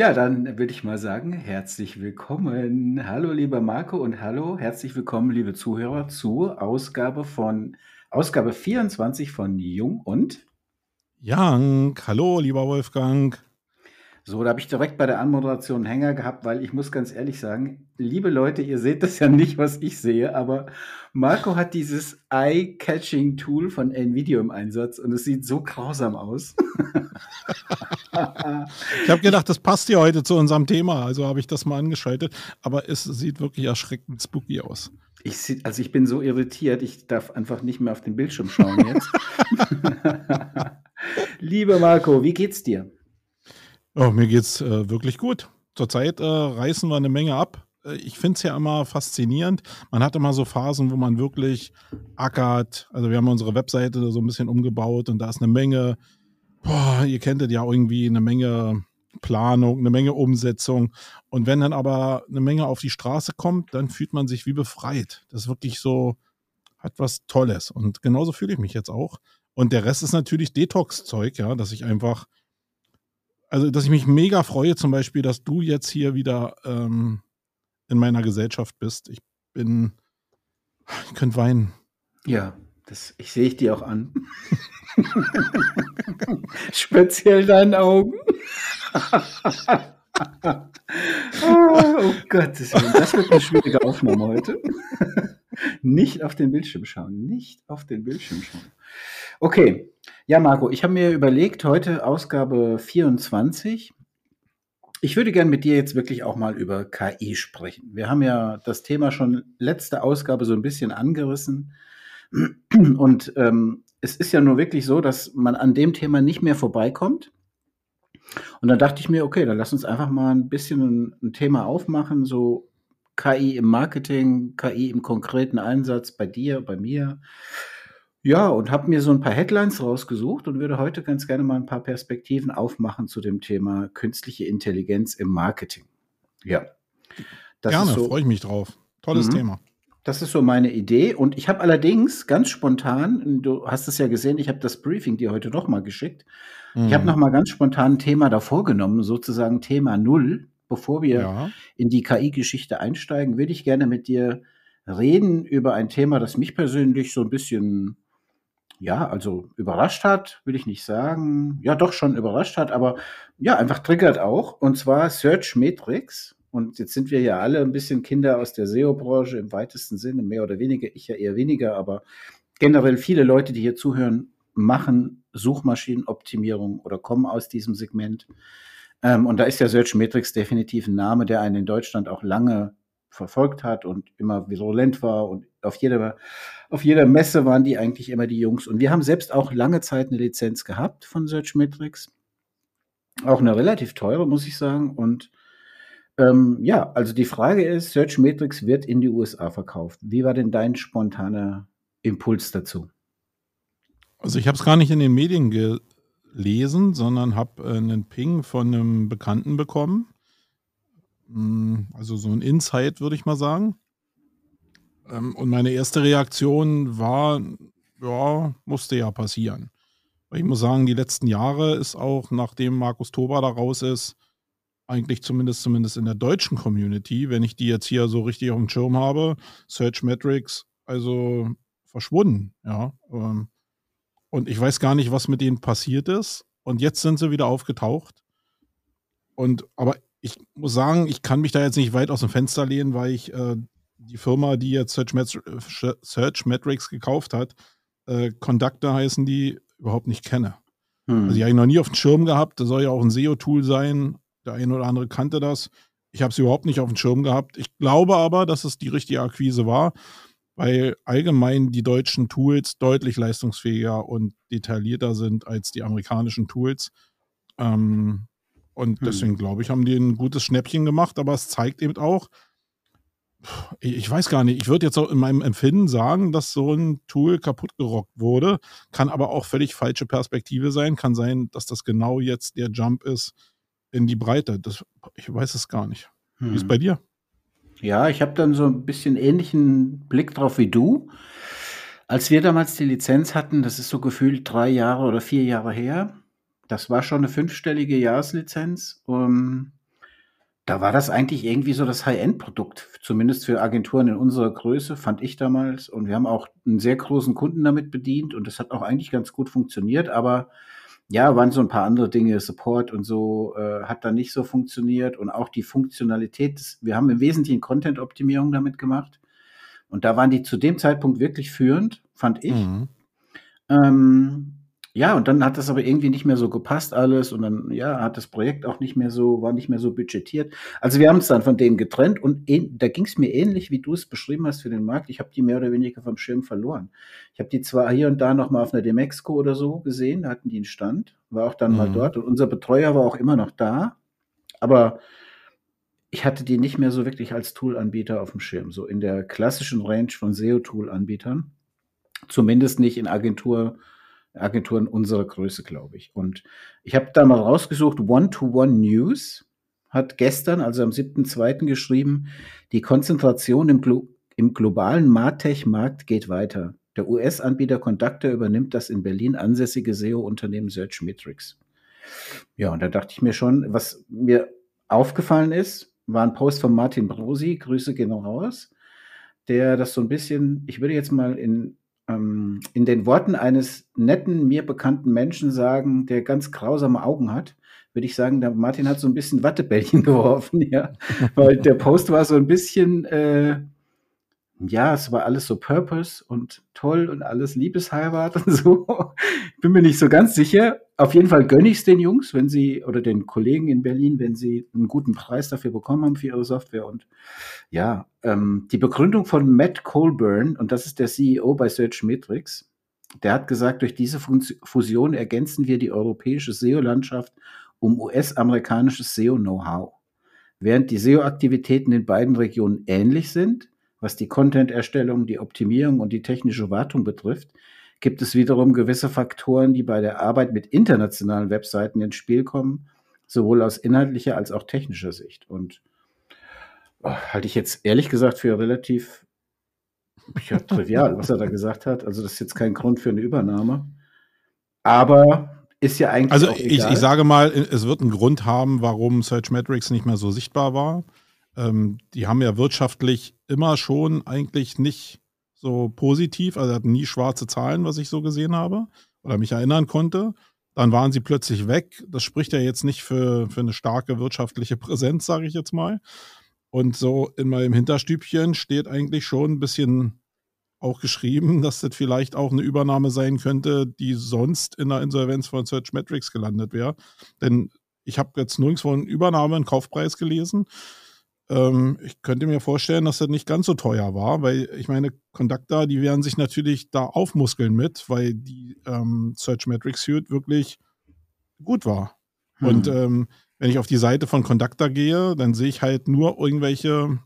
Ja, dann würde ich mal sagen, herzlich willkommen. Hallo, lieber Marco und hallo, herzlich willkommen, liebe Zuhörer, zur Ausgabe von Ausgabe 24 von Jung und Jank. Hallo, lieber Wolfgang. So, da habe ich direkt bei der Anmoderation einen Hänger gehabt, weil ich muss ganz ehrlich sagen, liebe Leute, ihr seht das ja nicht, was ich sehe, aber Marco hat dieses Eye-Catching-Tool von NVIDIA im Einsatz und es sieht so grausam aus. ich habe gedacht, das passt ja heute zu unserem Thema, also habe ich das mal angeschaltet, aber es sieht wirklich erschreckend spooky aus. Ich, also ich bin so irritiert, ich darf einfach nicht mehr auf den Bildschirm schauen jetzt. Lieber Marco, wie geht's dir? Oh, mir geht's äh, wirklich gut. Zurzeit äh, reißen wir eine Menge ab. Äh, ich finde es ja immer faszinierend. Man hat immer so Phasen, wo man wirklich ackert. Also wir haben unsere Webseite so ein bisschen umgebaut und da ist eine Menge, boah, ihr kennt es ja irgendwie, eine Menge Planung, eine Menge Umsetzung. Und wenn dann aber eine Menge auf die Straße kommt, dann fühlt man sich wie befreit. Das ist wirklich so, hat was Tolles. Und genauso fühle ich mich jetzt auch. Und der Rest ist natürlich Detox-Zeug, ja, dass ich einfach also dass ich mich mega freue, zum Beispiel, dass du jetzt hier wieder ähm, in meiner Gesellschaft bist. Ich bin, ich könnte weinen. Ja, das ich sehe ich dir auch an. Speziell deinen Augen. oh Gott, das wird eine schwierige Aufnahme heute. Nicht auf den Bildschirm schauen, nicht auf den Bildschirm schauen. Okay, ja, Marco, ich habe mir überlegt, heute Ausgabe 24. Ich würde gerne mit dir jetzt wirklich auch mal über KI sprechen. Wir haben ja das Thema schon letzte Ausgabe so ein bisschen angerissen. Und ähm, es ist ja nur wirklich so, dass man an dem Thema nicht mehr vorbeikommt. Und dann dachte ich mir, okay, dann lass uns einfach mal ein bisschen ein, ein Thema aufmachen, so KI im Marketing, KI im konkreten Einsatz bei dir, bei mir. Ja, und habe mir so ein paar Headlines rausgesucht und würde heute ganz gerne mal ein paar Perspektiven aufmachen zu dem Thema künstliche Intelligenz im Marketing. Ja. Das Gerne, so, freue ich mich drauf. Tolles mhm. Thema. Das ist so meine Idee. Und ich habe allerdings ganz spontan, du hast es ja gesehen, ich habe das Briefing dir heute noch mal geschickt. Mhm. Ich habe noch mal ganz spontan ein Thema davor genommen, sozusagen Thema Null. Bevor wir ja. in die KI-Geschichte einsteigen, würde ich gerne mit dir reden über ein Thema, das mich persönlich so ein bisschen ja, also überrascht hat, will ich nicht sagen. Ja, doch schon überrascht hat, aber ja, einfach triggert auch. Und zwar Search Metrics. Und jetzt sind wir ja alle ein bisschen Kinder aus der SEO-Branche im weitesten Sinne, mehr oder weniger. Ich ja eher weniger, aber generell viele Leute, die hier zuhören, machen Suchmaschinenoptimierung oder kommen aus diesem Segment. Ähm, und da ist ja Search Metrics definitiv ein Name, der einen in Deutschland auch lange verfolgt hat und immer virulent war und auf jeder, auf jeder Messe waren die eigentlich immer die Jungs. Und wir haben selbst auch lange Zeit eine Lizenz gehabt von Searchmetrics. Auch eine relativ teure, muss ich sagen. Und ähm, ja, also die Frage ist, Searchmetrics wird in die USA verkauft. Wie war denn dein spontaner Impuls dazu? Also ich habe es gar nicht in den Medien gelesen, sondern habe äh, einen Ping von einem Bekannten bekommen also so ein Insight, würde ich mal sagen. Ähm, und meine erste Reaktion war, ja, musste ja passieren. Ich muss sagen, die letzten Jahre ist auch, nachdem Markus Toba da raus ist, eigentlich zumindest, zumindest in der deutschen Community, wenn ich die jetzt hier so richtig auf dem Schirm habe, Search Metrics, also verschwunden, ja. Ähm, und ich weiß gar nicht, was mit denen passiert ist. Und jetzt sind sie wieder aufgetaucht. Und aber ich muss sagen, ich kann mich da jetzt nicht weit aus dem Fenster lehnen, weil ich äh, die Firma, die jetzt Search, Met Search Metrics gekauft hat, äh, Conductor heißen die, überhaupt nicht kenne. Hm. Also die habe ich noch nie auf dem Schirm gehabt. Das soll ja auch ein SEO-Tool sein. Der eine oder andere kannte das. Ich habe es überhaupt nicht auf dem Schirm gehabt. Ich glaube aber, dass es die richtige Akquise war, weil allgemein die deutschen Tools deutlich leistungsfähiger und detaillierter sind als die amerikanischen Tools. Ähm, und hm. deswegen glaube ich, haben die ein gutes Schnäppchen gemacht, aber es zeigt eben auch, ich weiß gar nicht, ich würde jetzt auch in meinem Empfinden sagen, dass so ein Tool kaputt gerockt wurde, kann aber auch völlig falsche Perspektive sein, kann sein, dass das genau jetzt der Jump ist in die Breite. Das, ich weiß es gar nicht. Hm. Wie ist es hm. bei dir? Ja, ich habe dann so ein bisschen ähnlichen Blick drauf wie du. Als wir damals die Lizenz hatten, das ist so gefühlt drei Jahre oder vier Jahre her, das war schon eine fünfstellige Jahreslizenz. Um, Da war das eigentlich irgendwie so das High-End-Produkt, zumindest für Agenturen in unserer Größe, fand ich damals. Und wir haben auch einen sehr großen Kunden damit bedient und das hat auch eigentlich ganz gut funktioniert, aber ja, waren so ein paar andere Dinge, Support und so, äh, hat da nicht so funktioniert und auch die Funktionalität, wir haben im Wesentlichen Content-Optimierung damit gemacht und da waren die zu dem Zeitpunkt wirklich führend, fand ich. Mhm. Ähm, ja, und dann hat das aber irgendwie nicht mehr so gepasst alles und dann, ja, hat das Projekt auch nicht mehr so, war nicht mehr so budgetiert. Also wir haben uns dann von denen getrennt und ähn, da ging es mir ähnlich, wie du es beschrieben hast für den Markt. Ich habe die mehr oder weniger vom Schirm verloren. Ich habe die zwar hier und da noch mal auf einer Demexco oder so gesehen, da hatten die einen Stand, war auch dann mhm. mal dort und unser Betreuer war auch immer noch da, aber ich hatte die nicht mehr so wirklich als Tool-Anbieter auf dem Schirm, so in der klassischen Range von SEO-Tool-Anbietern. Zumindest nicht in Agentur- Agenturen unserer Größe, glaube ich. Und ich habe da mal rausgesucht, One-to-One News hat gestern, also am 7.2. geschrieben, die Konzentration im, Glo im globalen Martech-Markt geht weiter. Der US-Anbieter Conductor übernimmt das in Berlin ansässige SEO-Unternehmen Searchmetrics. Ja, und da dachte ich mir schon, was mir aufgefallen ist, war ein Post von Martin Brosi, Grüße gehen raus, der das so ein bisschen, ich würde jetzt mal in ähm, in den Worten eines netten, mir bekannten Menschen sagen, der ganz grausame Augen hat, würde ich sagen, der Martin hat so ein bisschen Wattebällchen geworfen, ja. Weil der Post war so ein bisschen, äh, ja, es war alles so Purpose und toll und alles Liebesheirat und so. Bin mir nicht so ganz sicher. Auf jeden Fall gönne ich es den Jungs, wenn sie oder den Kollegen in Berlin, wenn sie einen guten Preis dafür bekommen haben für ihre Software. Und ja, ähm, die Begründung von Matt Colburn, und das ist der CEO bei Searchmetrics, der hat gesagt, durch diese Fusion ergänzen wir die europäische SEO-Landschaft um US-amerikanisches SEO-Know-how. Während die SEO-Aktivitäten in beiden Regionen ähnlich sind, was die Content-Erstellung, die Optimierung und die technische Wartung betrifft, gibt es wiederum gewisse Faktoren, die bei der Arbeit mit internationalen Webseiten ins Spiel kommen, sowohl aus inhaltlicher als auch technischer Sicht. Und halte ich jetzt ehrlich gesagt für relativ ja, trivial, was er da gesagt hat. Also das ist jetzt kein Grund für eine Übernahme. Aber ist ja eigentlich. Also ich, ich, sage mal, es wird einen Grund haben, warum Searchmetrics nicht mehr so sichtbar war. Ähm, die haben ja wirtschaftlich immer schon eigentlich nicht so positiv, also hatten nie schwarze Zahlen, was ich so gesehen habe oder mich erinnern konnte. Dann waren sie plötzlich weg. Das spricht ja jetzt nicht für, für eine starke wirtschaftliche Präsenz, sage ich jetzt mal. Und so in meinem Hinterstübchen steht eigentlich schon ein bisschen auch geschrieben, dass das vielleicht auch eine Übernahme sein könnte, die sonst in der Insolvenz von Searchmetrics gelandet wäre. Denn ich habe jetzt nirgendwo eine Übernahme, einen Kaufpreis gelesen. Ähm, ich könnte mir vorstellen, dass das nicht ganz so teuer war, weil ich meine, Conductor, die werden sich natürlich da aufmuskeln mit, weil die ähm, Search Metrics Suite wirklich gut war. Hm. Und ähm, wenn ich auf die Seite von Conductor gehe, dann sehe ich halt nur irgendwelche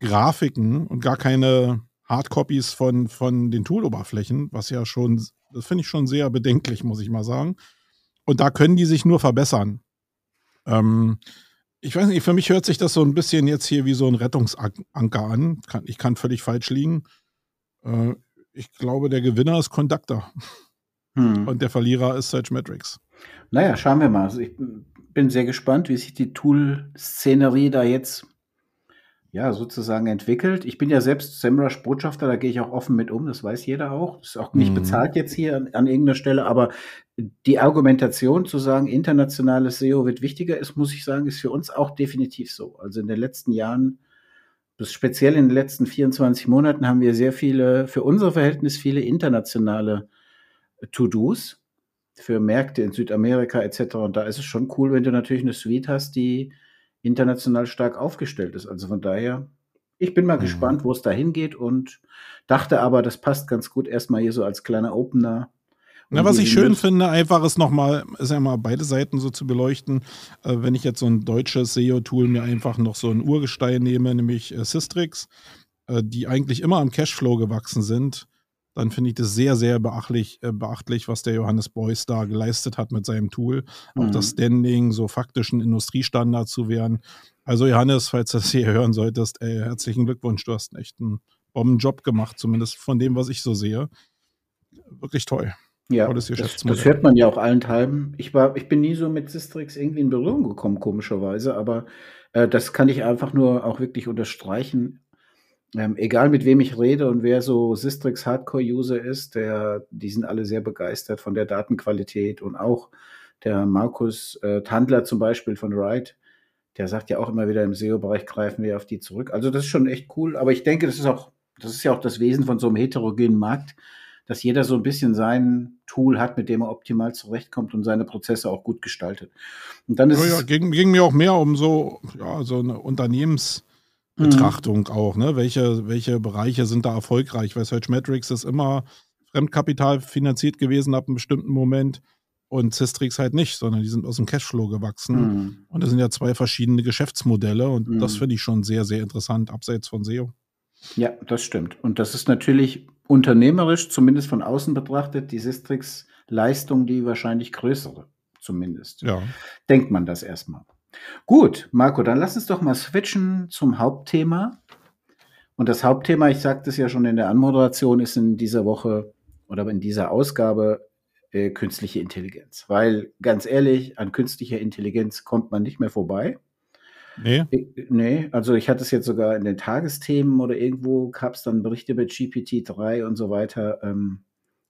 Grafiken und gar keine Hardcopies von, von den Tool-Oberflächen, was ja schon, das finde ich schon sehr bedenklich, muss ich mal sagen. Und da können die sich nur verbessern. Ähm, ich weiß nicht, für mich hört sich das so ein bisschen jetzt hier wie so ein Rettungsanker an. Ich kann völlig falsch liegen. Äh, ich glaube, der Gewinner ist Conductor. Hm. Und der Verlierer ist Metrics. Naja, schauen wir mal. Also ich bin sehr gespannt, wie sich die Tool-Szenerie da jetzt ja, sozusagen entwickelt. Ich bin ja selbst SEMrush Botschafter, da gehe ich auch offen mit um, das weiß jeder auch. Das ist auch nicht mhm. bezahlt jetzt hier an, an, irgendeiner Stelle, aber die Argumentation zu sagen, internationales SEO wird wichtiger ist, muss ich sagen, ist für uns auch definitiv so. Also in den letzten Jahren, bis speziell in den letzten 24 Monaten haben wir sehr viele, für unser Verhältnis viele internationale To-Dos für Märkte in Südamerika etc. Und da ist es schon cool, wenn du natürlich eine Suite hast, die international stark aufgestellt ist. Also von daher, ich bin mal mhm. gespannt, wo es da hingeht und dachte aber, das passt ganz gut erstmal hier so als kleiner Opener. Na, was ich schön finde, einfach ist nochmal, ist ja mal beide Seiten so zu beleuchten. Äh, wenn ich jetzt so ein deutsches SEO-Tool mir einfach noch so ein Urgestein nehme, nämlich äh, Systrix, äh, die eigentlich immer am Cashflow gewachsen sind, dann finde ich das sehr, sehr beachtlich, äh, beachtlich, was der Johannes Beuys da geleistet hat mit seinem Tool. Mhm. Auch das mhm. Standing, so faktischen Industriestandard zu werden. Also Johannes, falls du das hier hören solltest, ey, herzlichen Glückwunsch, du hast echt einen Bombenjob gemacht, zumindest von dem, was ich so sehe. Wirklich toll. Ja, das, das, hört man ja auch allenthalben. Ich, war, ich bin nie so mit Sistrix irgendwie in Berührung gekommen, komischerweise, aber Äh, das kann ich einfach nur auch wirklich unterstreichen. Ähm, egal mit wem ich rede und wer so Sistrix Hardcore-User ist, der, die sind alle sehr begeistert von der Datenqualität und auch der Markus äh, Tandler zum Beispiel von Ride, der sagt ja auch immer wieder im SEO-Bereich greifen wir auf die zurück. Also das ist schon echt cool, aber ich denke, das ist auch, das ist ja auch das Wesen von so einem heterogenen Markt, dass jeder so ein bisschen sein Tool hat, mit dem er optimal zurechtkommt und seine Prozesse auch gut gestaltet. Und dann ist ja, ja, ging, ging mir auch mehr um so, ja, so eine Unternehmensbetrachtung mhm. auch, ne? Welche, welche Bereiche sind da erfolgreich? Weil Search Metrics ist immer Fremdkapital finanziert gewesen ab einem bestimmten Moment und Cistrix halt nicht, sondern die sind aus dem Cashflow gewachsen. Mhm. Und das sind ja zwei verschiedene Geschäftsmodelle und mhm. das finde ich schon sehr, sehr interessant, abseits von SEO. Ja, das stimmt. Und das ist natürlich unternehmerisch, zumindest von außen betrachtet, die Sistrix-Leistung die wahrscheinlich größere, zumindest. Ja. Denkt man das erstmal. Gut, Marco, dann lass uns doch mal switchen zum Hauptthema. Und das Hauptthema, ich sagte es ja schon in der Anmoderation, ist in dieser Woche oder in dieser Ausgabe äh, künstliche Intelligenz. Weil ganz ehrlich, an künstlicher Intelligenz kommt man nicht mehr vorbei. Nee. Nee, also ich hatte es jetzt sogar in den Tagesthemen oder irgendwo gab es dann Berichte über GPT-3 und so weiter. Ähm,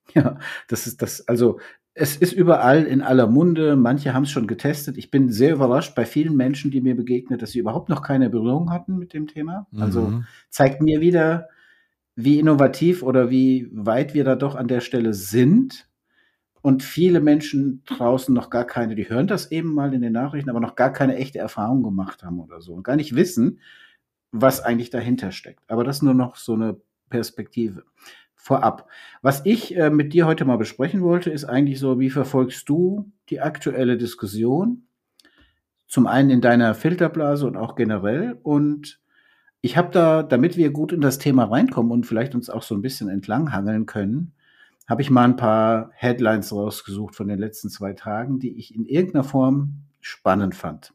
ja, das ist das, also es ist überall in aller Munde. Manche haben es schon getestet. Ich bin sehr überrascht bei vielen Menschen, die mir begegnet, dass sie überhaupt noch keine Berührung hatten mit dem Thema. Also mhm. zeigt mir wieder, wie innovativ oder wie weit wir da doch an der Stelle sind und viele Menschen draußen noch gar keine, die hören das eben mal in den Nachrichten, aber noch gar keine echte Erfahrung gemacht haben oder so und gar nicht wissen, was eigentlich dahinter steckt. Aber das nur noch so eine Perspektive. Vorab. Was ich äh, mit dir heute mal besprechen wollte, ist eigentlich so, wie verfolgst du die aktuelle Diskussion? Zum einen in deiner Filterblase und auch generell. Und ich habe da, damit wir gut in das Thema reinkommen und vielleicht uns auch so ein bisschen entlanghangeln können, habe ich mal ein paar Headlines rausgesucht von den letzten zwei Tagen, die ich in irgendeiner Form spannend fand.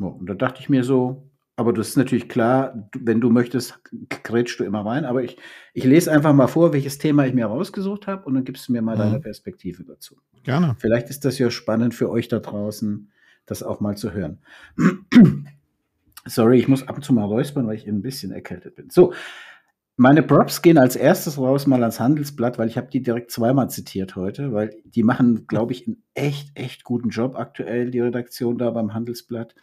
und da dachte ich mir so, aber das ist natürlich klar, wenn du möchtest, grätschst du immer rein. Aber ich, ich lese einfach mal vor, welches Thema ich mir rausgesucht habe und dann gibst du mir mal mhm. deine Perspektive dazu. Gerne. Vielleicht ist das ja spannend für euch da draußen, das auch mal zu hören. Sorry, ich muss ab und zu mal räuspern, weil ich ein bisschen erkältet bin. So, meine Props gehen als erstes raus mal ans Handelsblatt, weil ich habe die direkt zweimal zitiert heute, weil die machen, glaube ich, einen echt, echt guten Job aktuell, die Redaktion da beim Handelsblatt.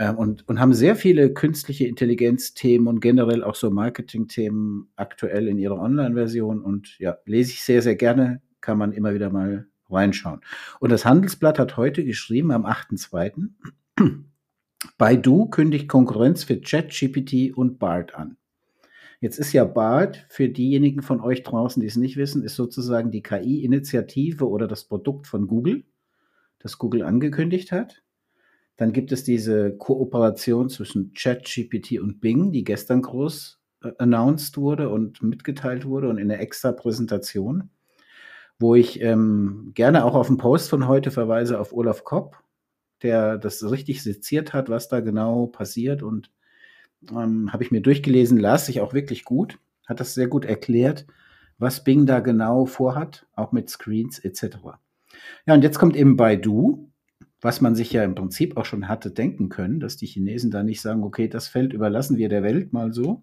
Ähm, und, und haben sehr viele künstliche Intelligenz-Themen und generell auch so Marketing-Themen aktuell in ihrer Online-Version. Und ja, lese ich sehr, sehr gerne, kann man immer wieder mal reinschauen. Und das Handelsblatt hat heute geschrieben, am 8.2., Baidu kündigt Konkurrenz für ChatGPT und BART an. Jetzt ist ja BART für diejenigen von euch draußen, die es nicht wissen, ist sozusagen die KI-Initiative oder das Produkt von Google, das Google angekündigt hat. Dann gibt es diese Kooperation zwischen ChatGPT und Bing, die gestern groß äh, announced wurde und mitgeteilt wurde und in einer extra Präsentation, wo ich ähm, gerne auch auf den Post von heute verweise auf Olaf Kopp, der das richtig seziert hat, was da genau passiert und ähm, habe ich mir durchgelesen, las sich auch wirklich gut, hat das sehr gut erklärt, was Bing da genau vorhat, auch mit Screens etc. Ja, und jetzt kommt eben Baidu, was man sich ja im Prinzip auch schon hatte denken können, dass die Chinesen da nicht sagen, okay, das Feld überlassen wir der Welt mal so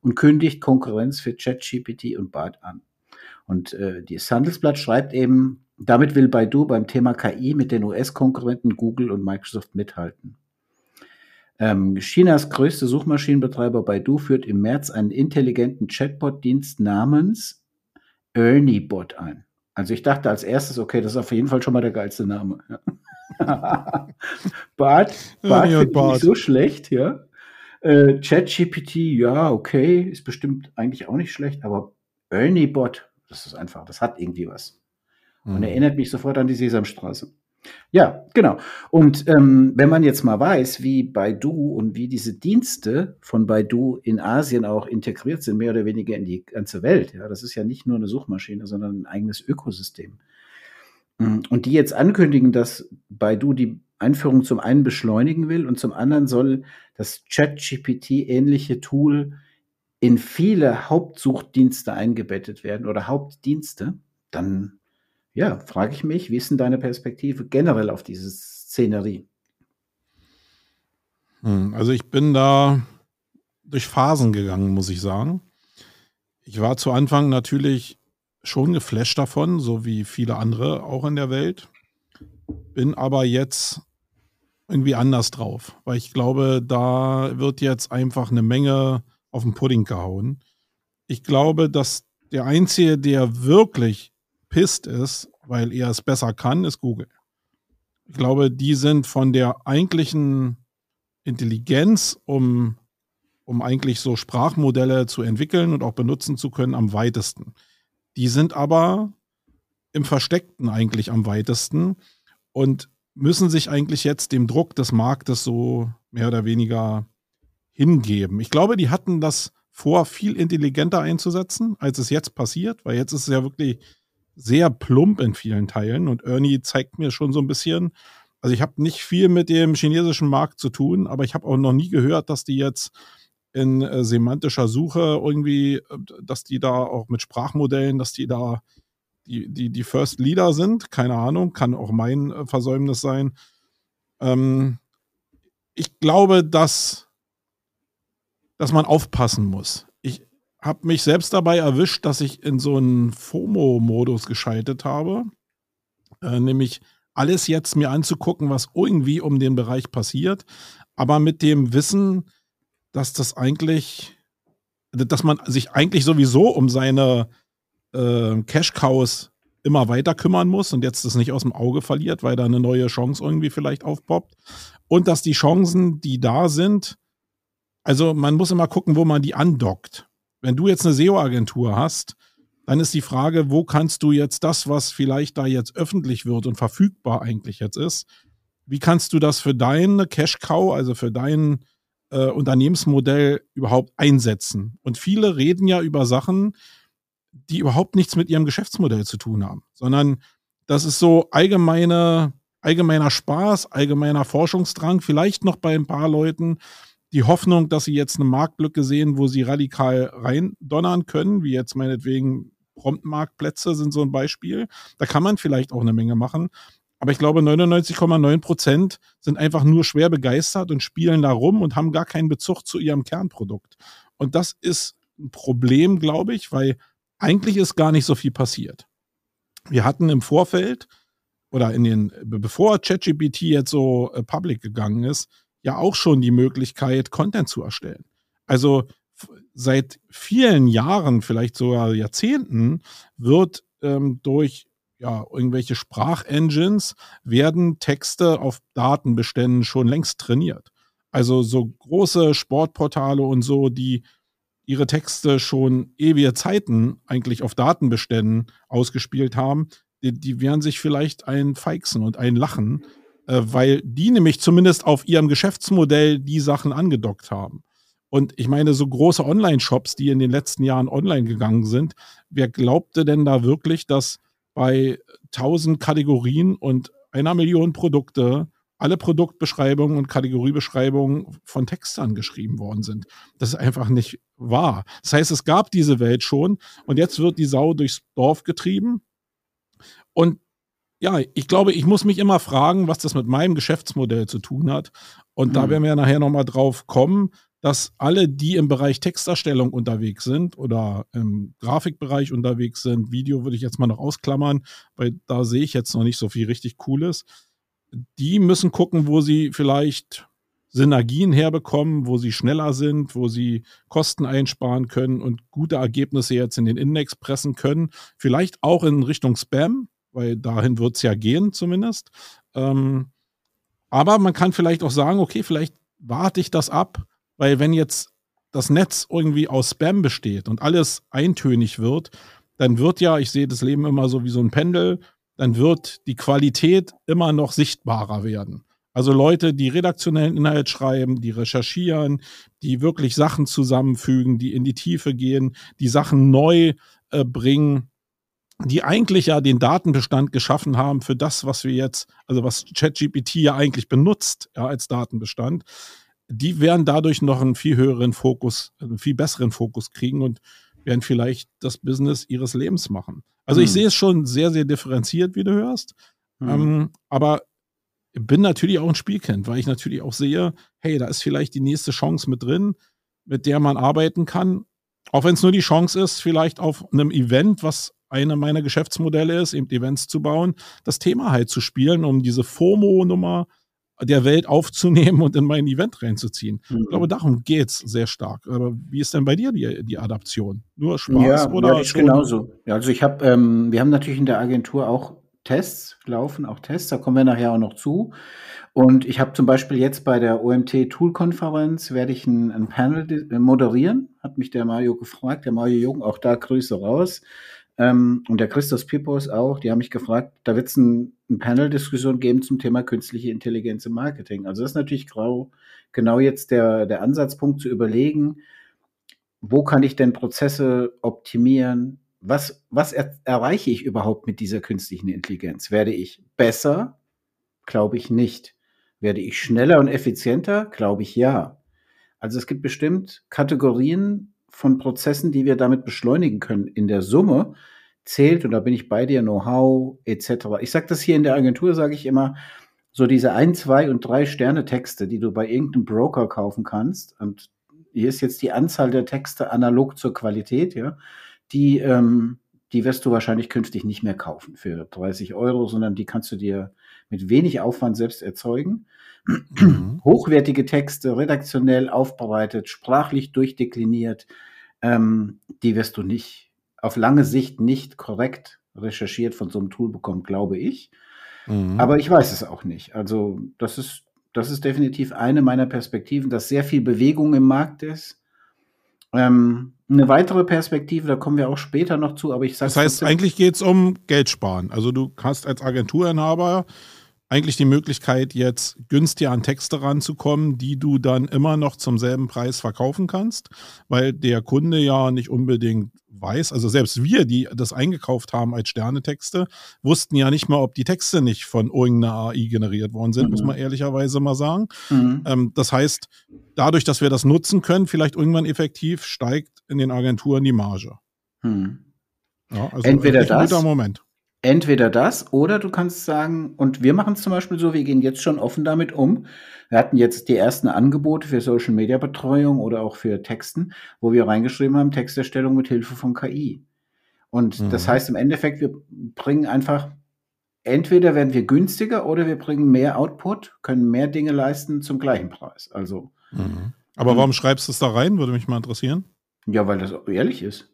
und kündigt Konkurrenz für ChatGPT und BART an. Und äh, das Handelsblatt schreibt eben, damit will Baidu beim Thema KI mit den US-Konkurrenten Google und Microsoft mithalten. Ähm, Chinas größte Suchmaschinenbetreiber Baidu führt im März einen intelligenten Chatbot-Dienst namens ErnieBot ein. Also ich dachte als erstes, okay, das ist auf jeden Fall schon mal der geilste Name. Bart, Bart ja, Bart. nicht so schlecht, ja. Äh, ChatGPT, ja, okay, ist bestimmt eigentlich auch nicht schlecht, aber ErnieBot, das ist einfach, das hat irgendwie was. Und mhm. erinnert mich sofort an die Sesamstraße. Ja, genau. Und ähm, wenn man jetzt mal weiß, wie Baidu und wie diese Dienste von Baidu in Asien auch integriert sind, mehr oder weniger in die ganze Welt, ja, das ist ja nicht nur eine Suchmaschine, sondern ein eigenes Ökosystem. Mm, und die jetzt ankündigen, dass Baidu die Einführung zum einen beschleunigen will und zum anderen soll das ChatGPT-ähnliche Tool in viele Hauptsuchdienste eingebettet werden oder Hauptdienste, dann ja, frage ich mich, wie ist denn deine Perspektive generell auf diese Szenerie? Hm, also ich bin da durch Phasen gegangen, muss ich sagen. Ich war zu Anfang natürlich schon geflasht davon, so wie viele andere auch in der Welt. Bin aber jetzt irgendwie anders drauf, weil ich glaube, da wird jetzt einfach eine Menge auf den Pudding gehauen. Ich glaube, dass der Einzige, der wirklich pisst ist, weil er es besser kann, ist Google. Ich glaube, die sind von der eigentlichen Intelligenz, um, um eigentlich so Sprachmodelle zu entwickeln und auch benutzen zu können, am weitesten. Die sind aber im Versteckten eigentlich am weitesten und müssen sich eigentlich jetzt dem Druck des Marktes so mehr oder weniger hingeben. Ich glaube, die hatten das vor, viel intelligenter einzusetzen, als es jetzt passiert, weil jetzt ist es ja wirklich sehr plump in vielen Teilen und Ernie zeigt mir schon so ein bisschen, also ich habe nicht viel mit dem chinesischen Markt zu tun, aber ich habe auch noch nie gehört, dass die jetzt in äh, semantischer Suche irgendwie, äh, dass die da auch mit Sprachmodellen, dass die da die, die, die First Leader sind. Keine Ahnung, kann auch mein äh, Versäumnis sein. Ähm, ich glaube, dass, dass man aufpassen muss. Ich habe mich selbst dabei erwischt, dass ich in so einen FOMO-Modus geschaltet habe. Äh, nämlich alles jetzt mir anzugucken, was irgendwie um den Bereich passiert, aber mit dem Wissen, dass das eigentlich, dass man sich eigentlich sowieso um seine äh, Cash-Cows immer weiter kümmern muss und jetzt das nicht aus dem Auge verliert, weil da eine neue Chance irgendwie vielleicht aufpoppt. Und dass die Chancen, die da sind, also man muss immer gucken, wo man die andockt. Wenn du jetzt eine SEO-Agentur hast, dann ist die Frage, wo kannst du jetzt das, was vielleicht da jetzt öffentlich wird und verfügbar eigentlich jetzt ist, wie kannst du das für deine Cash-Cow, also für dein äh, Unternehmensmodell überhaupt einsetzen? Und viele reden ja über Sachen, die überhaupt nichts mit ihrem Geschäftsmodell zu tun haben, sondern das ist so allgemeine, allgemeiner Spaß, allgemeiner Forschungsdrang, vielleicht noch bei ein paar Leuten die Hoffnung, dass sie jetzt eine Marktlücke sehen, wo sie radikal reindonnern können, wie jetzt meinetwegen Promptmarktplätze sind so ein Beispiel. Da kann man vielleicht auch eine Menge machen. Aber ich glaube, 99,9 Prozent sind einfach nur schwer begeistert und spielen da rum und haben gar keinen Bezug zu ihrem Kernprodukt. Und das ist ein Problem, glaube ich, weil eigentlich ist gar nicht so viel passiert. Wir hatten im Vorfeld oder in den, bevor ChatGPT jetzt so äh, public gegangen ist, ja auch schon die Möglichkeit, Content zu erstellen. Also seit vielen Jahren, vielleicht sogar Jahrzehnten, wird ähm, durch ja, irgendwelche Sprachengines werden Texte auf Datenbeständen schon längst trainiert. Also so große Sportportale und so, die ihre Texte schon ewige Zeiten eigentlich auf Datenbeständen ausgespielt haben, die, die werden sich vielleicht ein Feixen und ein Lachen, äh, weil die nämlich zumindest auf ihrem Geschäftsmodell die Sachen angedockt haben. Und ich meine, so große Online-Shops, die in den letzten Jahren online gegangen sind, wer glaubte denn da wirklich, dass bei 1000 Kategorien und einer Million Produkte alle Produktbeschreibungen und Kategoriebeschreibungen von Textern geschrieben worden sind. Das ist einfach nicht wahr. Das heißt, es gab diese Welt schon und jetzt wird die Sau durchs Dorf getrieben. Und ja, ich glaube, ich muss mich immer fragen, was das mit meinem Geschäftsmodell zu tun hat. Und mhm. da werden wir nachher nochmal drauf kommen, dass alle, die im Bereich Texterstellung unterwegs sind oder im Grafikbereich unterwegs sind, Video würde ich jetzt mal noch ausklammern, weil da sehe ich jetzt noch nicht so viel richtig Cooles die müssen gucken, wo sie vielleicht Synergien herbekommen, wo sie schneller sind, wo sie Kosten einsparen können und gute Ergebnisse jetzt in den Index pressen können. Vielleicht auch in Richtung Spam, weil dahin wird es ja gehen zumindest. Ähm, aber man kann vielleicht auch sagen, okay, vielleicht warte ich das ab, weil wenn jetzt das Netz irgendwie aus Spam besteht und alles eintönig wird, dann wird ja, ich sehe das Leben immer so wie so ein Pendel, dann wird die Qualität immer noch sichtbarer werden. Also Leute, die redaktionellen Inhalt schreiben, die recherchieren, die wirklich Sachen zusammenfügen, die in die Tiefe gehen, die Sachen neu äh, bringen, die eigentlich ja den Datenbestand geschaffen haben für das, was wir jetzt, also was ChatGPT ja eigentlich benutzt ja, als Datenbestand, die werden dadurch noch einen viel höheren Fokus, einen viel besseren Fokus kriegen und werden vielleicht das Business ihres Lebens machen. Also mhm. ich hm. sehe es schon sehr, sehr differenziert, wie du hörst. Mhm. Ähm, aber bin natürlich auch ein Spielkind, weil ich natürlich auch sehe, hey, da ist vielleicht die nächste Chance mit drin, mit der man arbeiten kann. Auch wenn es nur die Chance ist, vielleicht auf einem Event, was eine meiner Geschäftsmodelle ist, eben Events zu bauen, das Thema halt zu spielen, um diese FOMO-Nummer der Welt aufzunehmen und in mein Event reinzuziehen. Mhm. Ich glaube, darum geht es sehr stark. Aber wie ist denn bei dir die, die Adaption? Nur Spaß ja, oder? Ja, ich genauso. Ja, also ich habe, ähm, wir haben natürlich in der Agentur auch Tests laufen, auch Tests, da kommen wir nachher auch noch zu. Und ich habe zum Beispiel jetzt bei der OMT Tool Konferenz werde ich ein, ein Panel moderieren, hat mich der Mario gefragt, der Mario Jung, auch da Grüße raus. Ähm, und der Christos Pipos auch, die haben mich gefragt, da wird es ein, ein Panel-Diskussion geben zum Thema künstliche Intelligenz im Marketing. Also das ist natürlich grau, genau jetzt der, der Ansatzpunkt zu überlegen, wo kann ich denn Prozesse optimieren? Was, was er, erreiche ich überhaupt mit dieser künstlichen Intelligenz? Werde ich besser? Glaube ich nicht. Werde ich schneller und effizienter? Glaube ich ja. Also es gibt bestimmt Kategorien, von Prozessen, die wir damit beschleunigen können. In der Summe zählt, und da bin ich bei dir, Know-how etc. Ich sage das hier in der Agentur, sage ich immer, so diese ein, zwei und drei Sterne Texte, die du bei irgendeinem Broker kaufen kannst, und hier ist jetzt die Anzahl der Texte analog zur Qualität, ja, die, ähm, die wirst du wahrscheinlich künftig nicht mehr kaufen für 30 Euro, sondern die kannst du dir mit wenig Aufwand selbst erzeugen. Mhm. Hochwertige Texte, redaktionell aufbereitet, sprachlich durchdekliniert, ähm, die wirst du nicht auf lange Sicht nicht korrekt recherchiert von so einem Tool bekommen, glaube ich. Mhm. Aber ich weiß es auch nicht. Also das ist, das ist definitiv eine meiner Perspektiven, dass sehr viel Bewegung im Markt ist. Ähm, eine weitere Perspektive, da kommen wir auch später noch zu, aber ich sage Das heißt, eigentlich geht es um Geld sparen. Also du hast als Agenturinhaber eigentlich die Möglichkeit, jetzt günstiger an Texte ranzukommen, die du dann immer noch zum selben Preis verkaufen kannst, weil der Kunde ja nicht unbedingt weiß, also selbst wir, die das eingekauft haben als Sternetexte, wussten ja nicht mal, ob die Texte nicht von irgendeiner AI generiert worden sind, mhm. muss man ehrlicherweise mal sagen. Mhm. Ähm, das heißt, dadurch, dass wir das nutzen können, vielleicht irgendwann effektiv, steigt in den Agenturen die Marge. Mhm. Ja, also Entweder das, guter Moment. Entweder das oder du kannst sagen, und wir machen es zum Beispiel so, wir gehen jetzt schon offen damit um. Wir hatten jetzt die ersten Angebote für Social Media Betreuung oder auch für Texten, wo wir reingeschrieben haben, Texterstellung mit Hilfe von KI. Und mhm. das heißt im Endeffekt, wir bringen einfach, entweder werden wir günstiger oder wir bringen mehr Output, können mehr Dinge leisten zum gleichen Preis. Also. Mhm. Aber warum schreibst du es da rein? Würde mich mal interessieren. Ja, weil das ehrlich ist.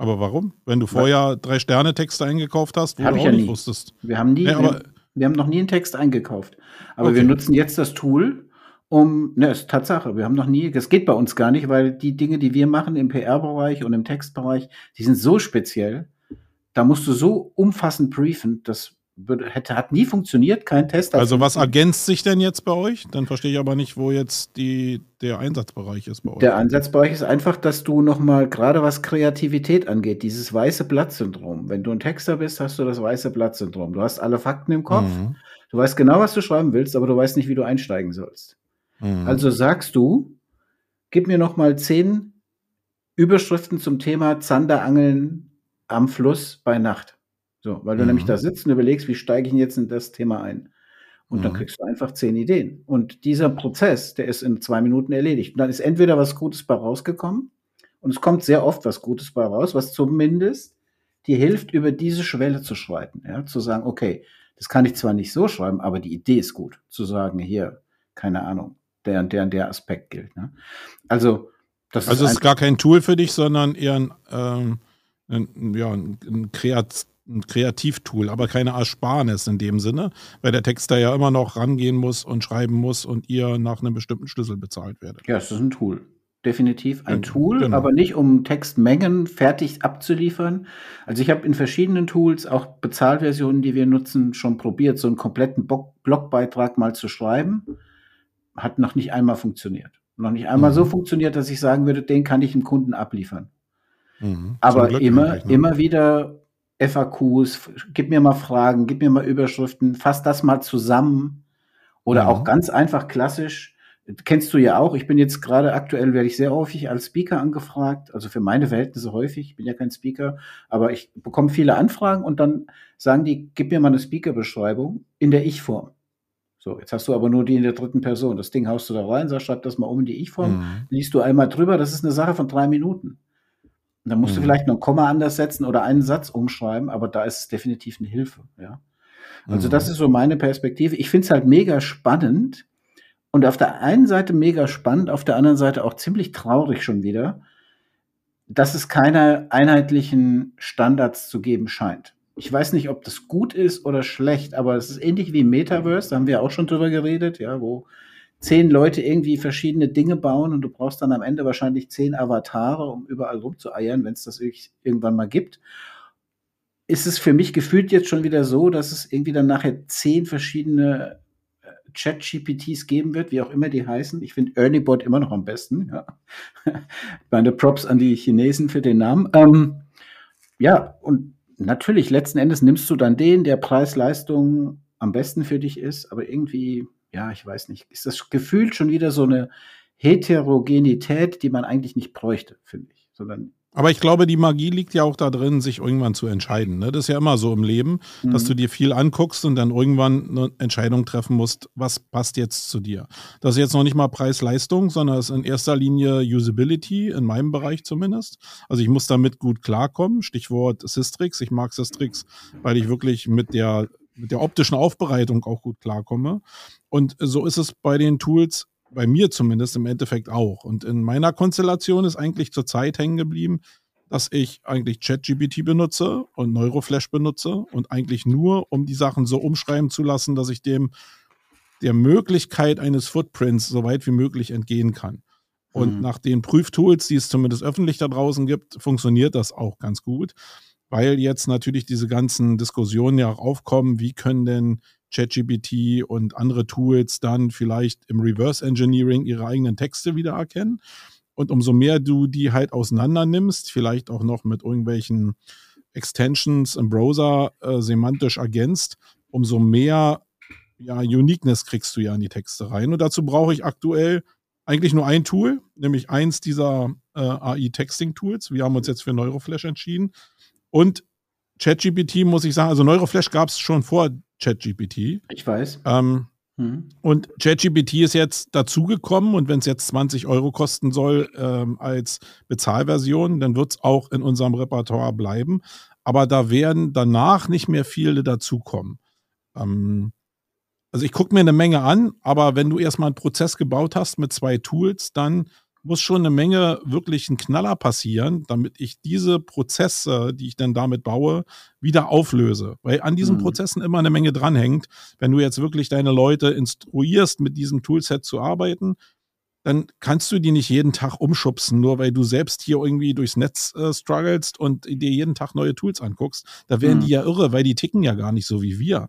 Aber warum? Wenn du vorher drei Sterne Texte eingekauft hast, wo Hab du auch ja nicht nie. wusstest. Wir haben nie, ja, wir, wir, haben noch nie einen Text eingekauft. Aber okay. wir nutzen jetzt das Tool, um, ne, ist Tatsache, wir haben noch nie, das geht bei uns gar nicht, weil die Dinge, die wir machen im PR-Bereich und im Textbereich, die sind so speziell. Da musst du so umfassend briefen, das hätte, hat nie funktioniert, kein Test. Also was ergänzt sich denn jetzt bei euch? Dann verstehe ich aber nicht, wo jetzt die, der Einsatzbereich ist bei euch. Der Einsatzbereich ist einfach, dass du nochmal, gerade was Kreativität angeht, dieses weiße Blatt-Syndrom. Wenn du ein Texter bist, hast du das weiße Blatt-Syndrom. Du hast alle Fakten im Kopf, mhm. du weißt genau, was du schreiben willst, aber du weißt nicht, wie du einsteigen sollst. Mhm. Also sagst du, gib mir nochmal zehn Überschriften zum Thema Zanderangeln am Fluss bei Nacht. So, weil du mhm. nämlich da sitzt und überlegst, wie steige ich jetzt in das Thema ein? Und mhm. dann kriegst du einfach zehn Ideen. Und dieser Prozess, der ist in zwei Minuten erledigt. Und dann ist entweder was Gutes bei rausgekommen, und es kommt sehr oft was Gutes bei raus, was zumindest dir hilft, über diese Schwelle zu schreiten. Ja? Zu sagen, okay, das kann ich zwar nicht so schreiben, aber die Idee ist gut. Zu sagen, hier, keine Ahnung, der und der und der Aspekt gilt. Ne? Also, das also ist, ist gar kein Tool für dich, sondern eher ein, ähm, ein, ja, ein, ein Kreat ein Kreativtool, aber keine Ersparnis in dem Sinne, weil der Texter ja immer noch rangehen muss und schreiben muss und ihr nach einem bestimmten Schlüssel bezahlt werdet. Ja, es ist ein Tool. Definitiv ein ja, Tool, genau. aber nicht um Textmengen fertig abzuliefern. Also ich habe in verschiedenen Tools, auch Bezahlversionen, die wir nutzen, schon probiert, so einen kompletten Blogbeitrag mal zu schreiben. Hat noch nicht einmal funktioniert. Noch nicht einmal mhm. so funktioniert, dass ich sagen würde, den kann ich dem Kunden abliefern. Mhm. Aber immer, ne? immer wieder FAQs, gib mir mal Fragen, gib mir mal Überschriften, fass das mal zusammen. Oder ja. auch ganz einfach klassisch, kennst du ja auch, ich bin jetzt gerade aktuell, werde ich sehr häufig als Speaker angefragt, also für meine Verhältnisse häufig, ich bin ja kein Speaker, aber ich bekomme viele Anfragen und dann sagen die, gib mir mal eine Speaker-Beschreibung in der Ich-Form. So, jetzt hast du aber nur die in der dritten Person. Das Ding haust du da rein, sagst, schreib das mal um in die Ich-Form, mhm. liest du einmal drüber, das ist eine Sache von drei Minuten. Dann musst mhm. du vielleicht noch ein Komma anders setzen oder einen Satz umschreiben, aber da ist es definitiv eine Hilfe, ja. Also mhm. das ist so meine Perspektive. Ich finde es halt mega spannend und auf der einen Seite mega spannend, auf der anderen Seite auch ziemlich traurig schon wieder, dass es keine einheitlichen Standards zu geben scheint ich weiß nicht, ob das gut ist oder schlecht, aber es ist ähnlich wie Metaverse, da haben wir auch schon drüber geredet, ja, wo zehn Leute irgendwie verschiedene Dinge bauen und du brauchst dann am Ende wahrscheinlich zehn Avatare, um überall rumzueiern, wenn es das irgendwann mal gibt. Ist es für mich gefühlt jetzt schon wieder so, dass es irgendwie dann nachher zehn verschiedene äh, Chat-GPTs geben wird, wie auch immer die heißen. Ich finde ErnieBot immer noch am besten. Ja. Meine Props an die Chinesen für den Namen. Ähm, ja, und natürlich, letzten Endes nimmst du dann den, der Preis-Leistung am besten für dich ist, aber irgendwie, ja, ich weiß nicht, ist das gefühlt schon wieder so eine Heterogenität, die man eigentlich nicht bräuchte, finde ich, sondern aber ich glaube, die Magie liegt ja auch da drin, sich irgendwann zu entscheiden. Ne? Das ist ja immer so im Leben, mhm. dass du dir viel anguckst und dann irgendwann eine Entscheidung treffen musst, was passt jetzt zu dir. Das ist jetzt noch nicht mal Preis-Leistung, sondern es ist in erster Linie Usability, in meinem Bereich zumindest. Also ich muss damit gut klarkommen. Stichwort Systrix. Ich mag Systrix, weil ich wirklich mit der mit der optischen Aufbereitung auch gut klarkomme. Und so ist es bei den Tools bei mir zumindest im Endeffekt auch. Und in meiner Konstellation ist eigentlich zur Zeit hängen geblieben, dass ich eigentlich ChatGPT benutze und Neuroflash benutze und eigentlich nur, um die Sachen so umschreiben zu lassen, dass ich dem der Möglichkeit eines Footprints so weit wie möglich entgehen kann. Und mhm. nach den Prüftools, die es zumindest öffentlich da draußen gibt, funktioniert das auch ganz gut, weil jetzt natürlich diese ganzen Diskussionen ja auch aufkommen, wie können denn ChatGPT und andere Tools dann vielleicht im Reverse Engineering ihre eigenen Texte wiedererkennen. Und umso mehr du die halt auseinander nimmst, vielleicht auch noch mit irgendwelchen Extensions im Browser äh, semantisch ergänzt, umso mehr ja, Uniqueness kriegst du ja in die Texte rein. Und dazu brauche ich aktuell eigentlich nur ein Tool, nämlich eins dieser äh, AI-Texting-Tools. Wir haben uns jetzt für Neuroflash entschieden. Und ChatGPT muss ich sagen, also Neuroflash gab es schon vor ChatGPT. Ich weiß. Ähm, hm. Und ChatGPT ist jetzt dazugekommen und wenn es jetzt 20 Euro kosten soll ähm, als Bezahlversion, dann wird es auch in unserem Repertoire bleiben. Aber da werden danach nicht mehr viele dazukommen. Ähm, also ich gucke mir eine Menge an, aber wenn du erstmal einen Prozess gebaut hast mit zwei Tools, dann muss schon eine Menge wirklich ein Knaller passieren, damit ich diese Prozesse, die ich dann damit baue, wieder auflöse. Weil an diesen mhm. Prozessen immer eine Menge dranhängt. Wenn du jetzt wirklich deine Leute instruierst, mit diesem Toolset zu arbeiten, dann kannst du die nicht jeden Tag umschubsen, nur weil du selbst hier irgendwie durchs Netz äh, strugglest und dir jeden Tag neue Tools anguckst. Da werden mhm. die ja irre, weil die ticken ja gar nicht so wie wir.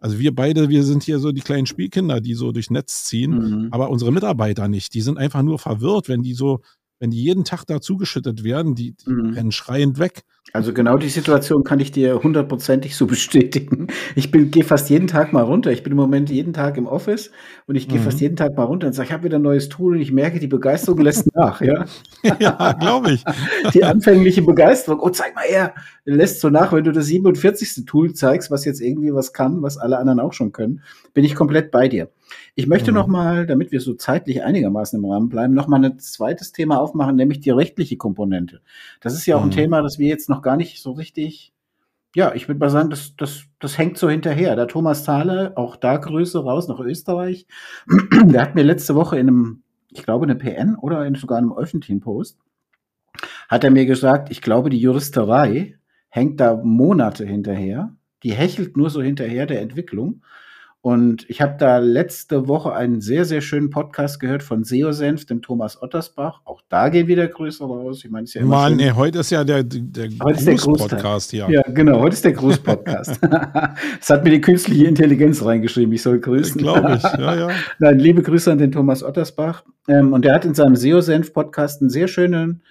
Also wir beide, wir sind hier so die kleinen Spielkinder, die so durchs Netz ziehen, mhm. aber unsere Mitarbeiter nicht. Die sind einfach nur verwirrt, wenn die so, wenn die jeden Tag da zugeschüttet werden, die, die mhm. rennen schreiend weg. Also genau die Situation kann ich dir hundertprozentig so bestätigen. Ich bin gehe fast jeden Tag mal runter. Ich bin im Moment jeden Tag im Office und ich gehe mhm. fast jeden Tag mal runter und sage, ich habe wieder ein neues Tool und ich merke, die Begeisterung lässt nach. Ja, ja glaube ich. Die anfängliche Begeisterung. Oh, zeig mal her. Lässt so nach, wenn du das 47. Tool zeigst, was jetzt irgendwie was kann, was alle anderen auch schon können, bin ich komplett bei dir. Ich möchte mhm. noch mal, damit wir so zeitlich einigermaßen im Rahmen bleiben, noch mal ein zweites Thema aufmachen, nämlich die rechtliche Komponente. Das ist ja auch mhm. ein Thema, das wir jetzt noch gar nicht so richtig ja, ich würde mal sagen, das, das, das hängt so hinterher. Der Thomas Thaler, auch da Grüße raus nach Österreich, der hat mir letzte Woche in einem, ich glaube, eine PN oder in sogar einem öffentlichen Post, hat er mir gesagt, ich glaube, die Juristerei hängt da Monate hinterher. Die hechelt nur so hinterher der Entwicklung. Und ich habe da letzte Woche einen sehr, sehr schönen Podcast gehört von SEO-Senf, dem Thomas Ottersbach. Auch da gehen wieder Grüße raus. Ich meine, ist ja immer Mann, ey, heute ist ja der, der Gruß-Podcast hier. Ja, genau, heute ist der Gruß-Podcast. das hat mir die künstliche Intelligenz reingeschrieben. Ich soll grüßen. Glaube ich, ja, ja. Nein, liebe Grüße an den Thomas Ottersbach. Ähm, und der hat in seinem SEO-Senf-Podcast einen sehr schönen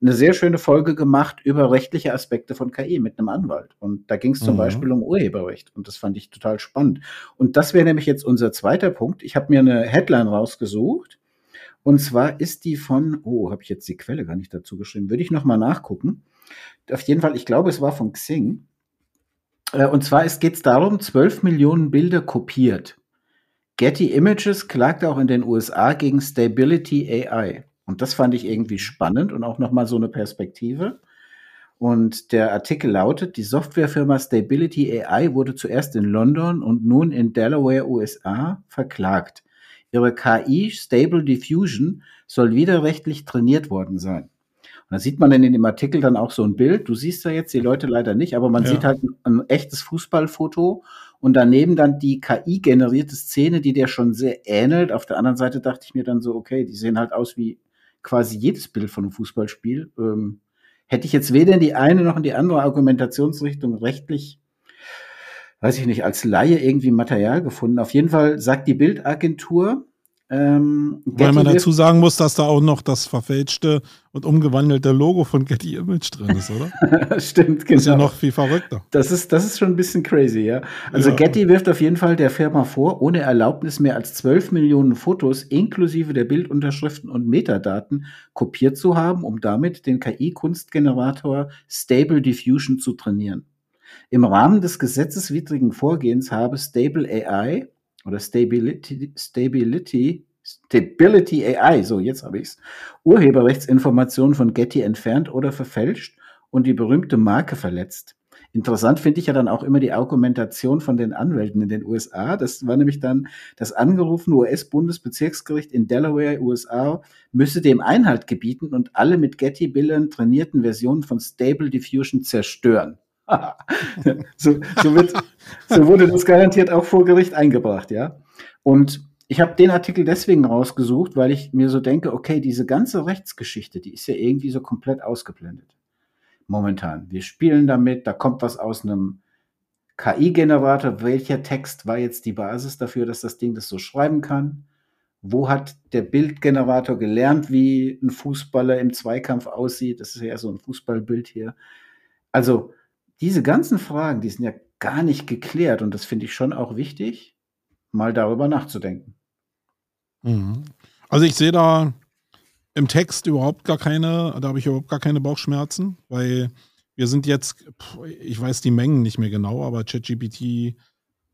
eine sehr schöne Folge gemacht über rechtliche Aspekte von KI mit einem Anwalt. Und da ging es zum mhm. Beispiel um Urheberrecht. Und das fand ich total spannend. Und das wäre nämlich jetzt unser zweiter Punkt. Ich habe mir eine Headline rausgesucht. Und zwar ist die von, oh, habe ich jetzt die Quelle gar nicht dazu geschrieben, würde ich nochmal nachgucken. Auf jeden Fall, ich glaube, es war von Xing. Äh, und zwar geht es darum, 12 Millionen Bilder kopiert Getty Images klagte auch in den USA gegen Stability AI. Und das fand ich irgendwie spannend und auch nochmal so eine Perspektive. Und der Artikel lautet, die Softwarefirma Stability AI wurde zuerst in London und nun in Delaware, USA verklagt. Ihre KI Stable Diffusion soll widerrechtlich trainiert worden sein. Und da sieht man in dem Artikel dann auch so ein Bild. Du siehst ja jetzt die Leute leider nicht, aber man ja. sieht halt ein, ein, echtes Fußballfoto und daneben dann die KI-generierte Szene, die der schon sehr ähnelt. Auf der anderen Seite dachte ich mir dann so, okay, die sehen halt aus wie quasi jedes Bild von einem Fußballspiel. Ähm, hätte ich jetzt weder in die eine noch in die andere Argumentationsrichtung rechtlich, weiß ich nicht, als Laie irgendwie Material gefunden. Auf jeden Fall sagt die Bildagentur, ähm, Weil man dazu sagen muss, dass da auch noch das verfälschte und umgewandelte Logo von Getty Image drin ist, oder? Stimmt, genau. Das ist ja genau. noch viel verrückter. Das ist, das ist schon ein bisschen crazy, ja. Also ja. Getty wirft auf jeden Fall der Firma vor, ohne Erlaubnis mehr als 12 Millionen Fotos inklusive der Bildunterschriften und Metadaten kopiert zu haben, um damit den KI-Kunstgenerator Stable Diffusion zu trainieren. Im Rahmen des gesetzeswidrigen Vorgehens habe Stable AI oder Stability, Stability, Stability AI, so jetzt habe ich es, Urheberrechtsinformationen von Getty entfernt oder verfälscht und die berühmte Marke verletzt. Interessant finde ich ja dann auch immer die Argumentation von den Anwälten in den USA. Das war nämlich dann das angerufene US-Bundesbezirksgericht in Delaware, USA, müsse dem Einhalt gebieten und alle mit Getty-Bildern trainierten Versionen von Stable Diffusion zerstören. so, so, wird, so wurde das garantiert auch vor Gericht eingebracht, ja. Und ich habe den Artikel deswegen rausgesucht, weil ich mir so denke, okay, diese ganze Rechtsgeschichte, die ist ja irgendwie so komplett ausgeblendet. Momentan. Wir spielen damit, da kommt was aus einem KI-Generator. Welcher Text war jetzt die Basis dafür, dass das Ding das so schreiben kann? Wo hat der Bildgenerator gelernt, wie ein Fußballer im Zweikampf aussieht? Das ist ja so ein Fußballbild hier. Also, diese ganzen Fragen, die sind ja gar nicht geklärt und das finde ich schon auch wichtig, mal darüber nachzudenken. Mhm. Also ich sehe da im Text überhaupt gar keine, da habe ich überhaupt gar keine Bauchschmerzen, weil wir sind jetzt, ich weiß die Mengen nicht mehr genau, aber ChatGPT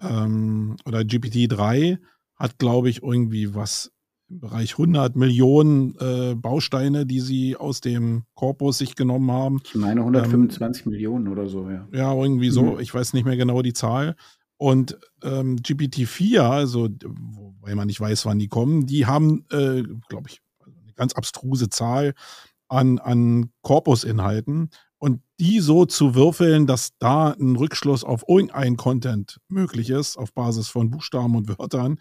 ähm, oder GPT-3 hat, glaube ich, irgendwie was im Bereich 100 Millionen äh, Bausteine, die sie aus dem Korpus sich genommen haben. Ich meine 125 ähm, Millionen oder so, ja. Ja, irgendwie so. Mhm. Ich weiß nicht mehr genau die Zahl. Und ähm, GPT-4, also weil man nicht weiß, wann die kommen, die haben, äh, glaube ich, eine ganz abstruse Zahl an, an Korpusinhalten. Und die so zu würfeln, dass da ein Rückschluss auf irgendein Content möglich ist, auf Basis von Buchstaben und Wörtern,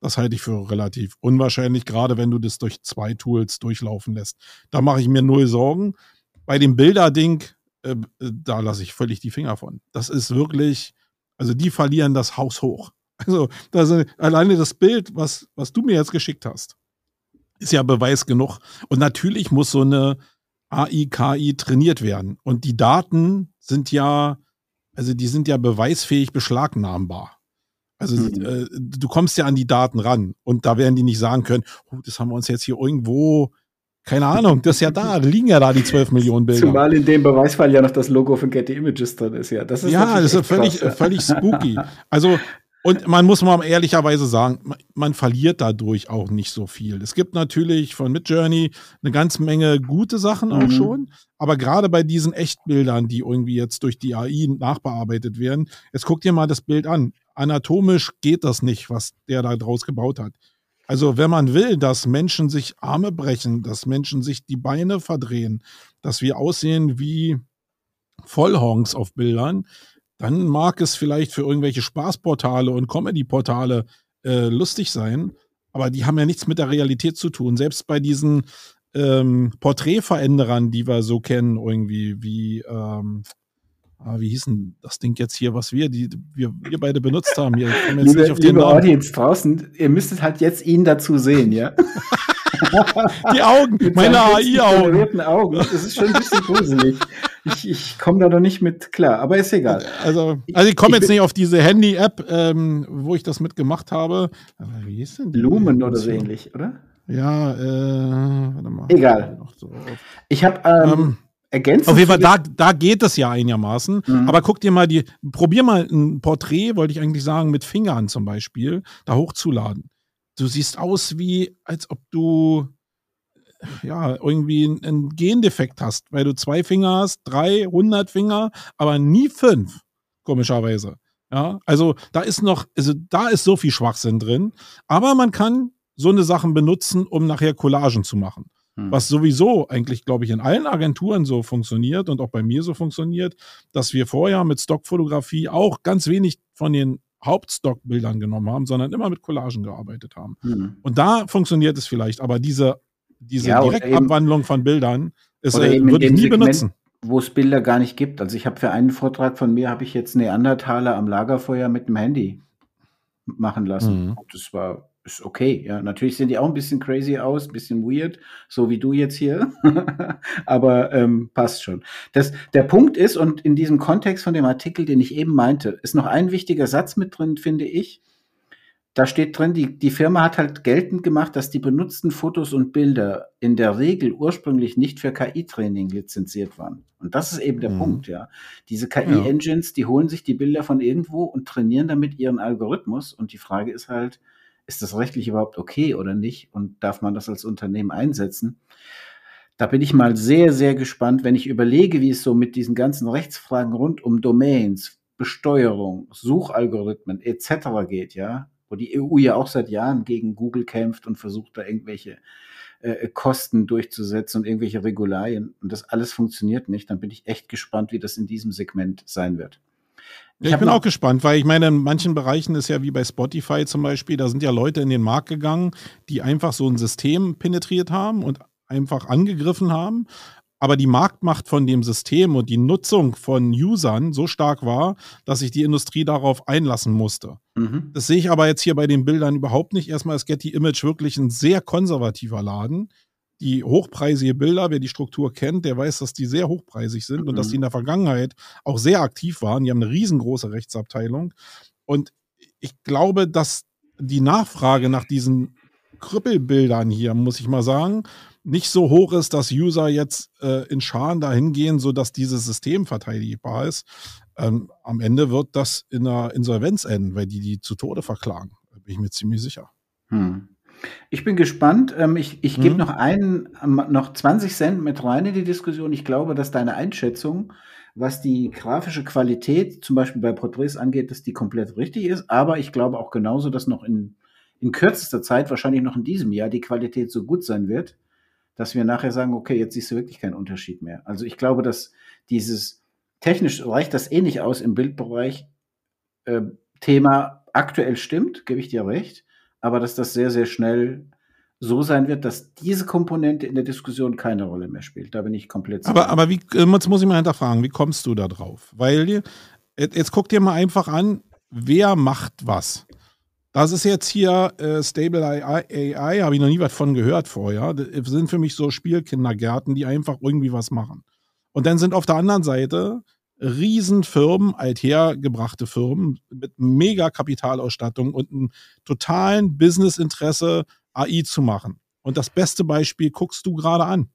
das halte ich für relativ unwahrscheinlich, gerade wenn du das durch zwei Tools durchlaufen lässt. Da mache ich mir null Sorgen. Bei dem Bilder-Ding, äh, da lasse ich völlig die Finger von. Das ist wirklich, also die verlieren das Haus hoch. Also das, alleine das Bild, was, was du mir jetzt geschickt hast, ist ja Beweis genug. Und natürlich muss so eine AI, KI trainiert werden. Und die Daten sind ja, also die sind ja beweisfähig beschlagnahmbar. Also mhm. äh, du kommst ja an die Daten ran und da werden die nicht sagen können, oh, das haben wir uns jetzt hier irgendwo, keine Ahnung, das ist ja da, da liegen ja da die 12 Millionen Bilder. Zumal in dem Beweisfall ja noch das Logo von Getty Images drin ist, ja. Das ist ja, das ist völlig, krass, ja. völlig spooky. Also und man muss mal ehrlicherweise sagen, man verliert dadurch auch nicht so viel. Es gibt natürlich von Midjourney eine ganze Menge gute Sachen auch mhm. schon, aber gerade bei diesen Echtbildern, die irgendwie jetzt durch die AI nachbearbeitet werden, jetzt guck dir mal das Bild an. Anatomisch geht das nicht, was der da draus gebaut hat. Also wenn man will, dass Menschen sich Arme brechen, dass Menschen sich die Beine verdrehen, dass wir aussehen wie Vollhongs auf Bildern, dann mag es vielleicht für irgendwelche Spaßportale und Comedy-Portale äh, lustig sein, aber die haben ja nichts mit der Realität zu tun. Selbst bei diesen ähm, Porträtveränderern, die wir so kennen, irgendwie wie, ähm, ah, wie hieß denn das Ding jetzt hier, was wir, die, wir, wir beide benutzt haben. Hier, ich jetzt liebe, nicht auf den liebe Audience draußen, ihr müsstet halt jetzt ihn dazu sehen, ja? die Augen, meine AI-Augen. Augen. Das ist schon ein bisschen gruselig ich, ich komme da noch nicht mit klar, aber ist egal. Also, also ich komme jetzt nicht auf diese Handy-App, ähm, wo ich das mitgemacht habe. Aber wie ist denn die? Lumen oder so ähnlich, oder? Ja, äh, warte mal. Egal. Ich habe ähm, ähm, ergänzend. Auf jeden Fall, da, da geht es ja einigermaßen. Mhm. Aber guck dir mal die, probier mal ein Porträt, wollte ich eigentlich sagen, mit Fingern zum Beispiel, da hochzuladen. Du siehst aus wie, als ob du ja, irgendwie einen Gendefekt hast, weil du zwei Finger hast, drei, hundert Finger, aber nie fünf, komischerweise. Ja, also da ist noch, also da ist so viel Schwachsinn drin, aber man kann so eine Sachen benutzen, um nachher Collagen zu machen. Hm. Was sowieso eigentlich, glaube ich, in allen Agenturen so funktioniert und auch bei mir so funktioniert, dass wir vorher mit Stockfotografie auch ganz wenig von den Hauptstockbildern genommen haben, sondern immer mit Collagen gearbeitet haben. Hm. Und da funktioniert es vielleicht, aber diese, diese ja, Direktabwandlung von Bildern ist, äh, würde ich nie Segment, benutzen. Wo es Bilder gar nicht gibt. Also ich habe für einen Vortrag von mir, habe ich jetzt Neandertaler am Lagerfeuer mit dem Handy machen lassen. Mhm. Das war ist okay, ja. Natürlich sehen die auch ein bisschen crazy aus, ein bisschen weird, so wie du jetzt hier. Aber ähm, passt schon. Das, der Punkt ist, und in diesem Kontext von dem Artikel, den ich eben meinte, ist noch ein wichtiger Satz mit drin, finde ich. Da steht drin, die, die Firma hat halt geltend gemacht, dass die benutzten Fotos und Bilder in der Regel ursprünglich nicht für KI-Training lizenziert waren. Und das ist eben der mhm. Punkt, ja. Diese KI-Engines, die holen sich die Bilder von irgendwo und trainieren damit ihren Algorithmus. Und die Frage ist halt, ist das rechtlich überhaupt okay oder nicht und darf man das als Unternehmen einsetzen? Da bin ich mal sehr, sehr gespannt, wenn ich überlege, wie es so mit diesen ganzen Rechtsfragen rund um Domains, Besteuerung, Suchalgorithmen etc. geht, ja, wo die EU ja auch seit Jahren gegen Google kämpft und versucht da irgendwelche äh, Kosten durchzusetzen und irgendwelche Regularien und das alles funktioniert nicht, dann bin ich echt gespannt, wie das in diesem Segment sein wird. Ich, ich bin auch gespannt, weil ich meine, in manchen Bereichen ist ja wie bei Spotify zum Beispiel, da sind ja Leute in den Markt gegangen, die einfach so ein System penetriert haben und einfach angegriffen haben. Aber die Marktmacht von dem System und die Nutzung von Usern so stark war, dass sich die Industrie darauf einlassen musste. Mhm. Das sehe ich aber jetzt hier bei den Bildern überhaupt nicht. Erstmal ist Getty Image wirklich ein sehr konservativer Laden die hochpreisige Bilder, wer die Struktur kennt, der weiß, dass die sehr hochpreisig sind mhm. und dass die in der Vergangenheit auch sehr aktiv waren. Die haben eine riesengroße Rechtsabteilung. Und ich glaube, dass die Nachfrage nach diesen Krüppelbildern hier, muss ich mal sagen, nicht so hoch ist, dass User jetzt äh, in Scharen dahin gehen, sodass dieses System verteidigbar ist. Ähm, am Ende wird das in einer Insolvenz enden, weil die die zu Tode verklagen. Da bin ich mir ziemlich sicher. Hm. Ich bin gespannt. Ähm, ich ich gebe mhm. noch einen ähm, noch 20 Cent mit rein in die Diskussion. Ich glaube, dass deine Einschätzung, was die grafische Qualität zum Beispiel bei Porträts angeht, dass die komplett richtig ist. Aber ich glaube auch genauso, dass noch in in kürzester Zeit, wahrscheinlich noch in diesem Jahr, die Qualität so gut sein wird, dass wir nachher sagen: „Okay, jetzt siehst du wirklich keinen Unterschied mehr.“ Also, ich glaube, dass dieses technisch reicht das eh nicht aus im Bildbereich, äh, Thema aktuell stimmt, gebe ich dir recht aber dass das sehr, sehr schnell so sein wird, dass diese Komponente in der Diskussion keine Rolle mehr spielt. Da bin ich komplett sicher. Aber, aber wie, äh, jetzt muss ich mal hinterfragen, wie kommst du da drauf? Weil, jetzt guck dir mal einfach an, wer macht was. Das ist jetzt hier äh, Stable AI, AI habe ich noch nie was von gehört vorher. Das sind für mich so Spielkindergärten, die einfach irgendwie was machen. Und dann sind auf der anderen Seite Riesenfirmen, althergebrachte Firmen mit mega Kapitalausstattung und einem totalen Businessinteresse, AI zu machen. Und das beste Beispiel guckst du gerade an.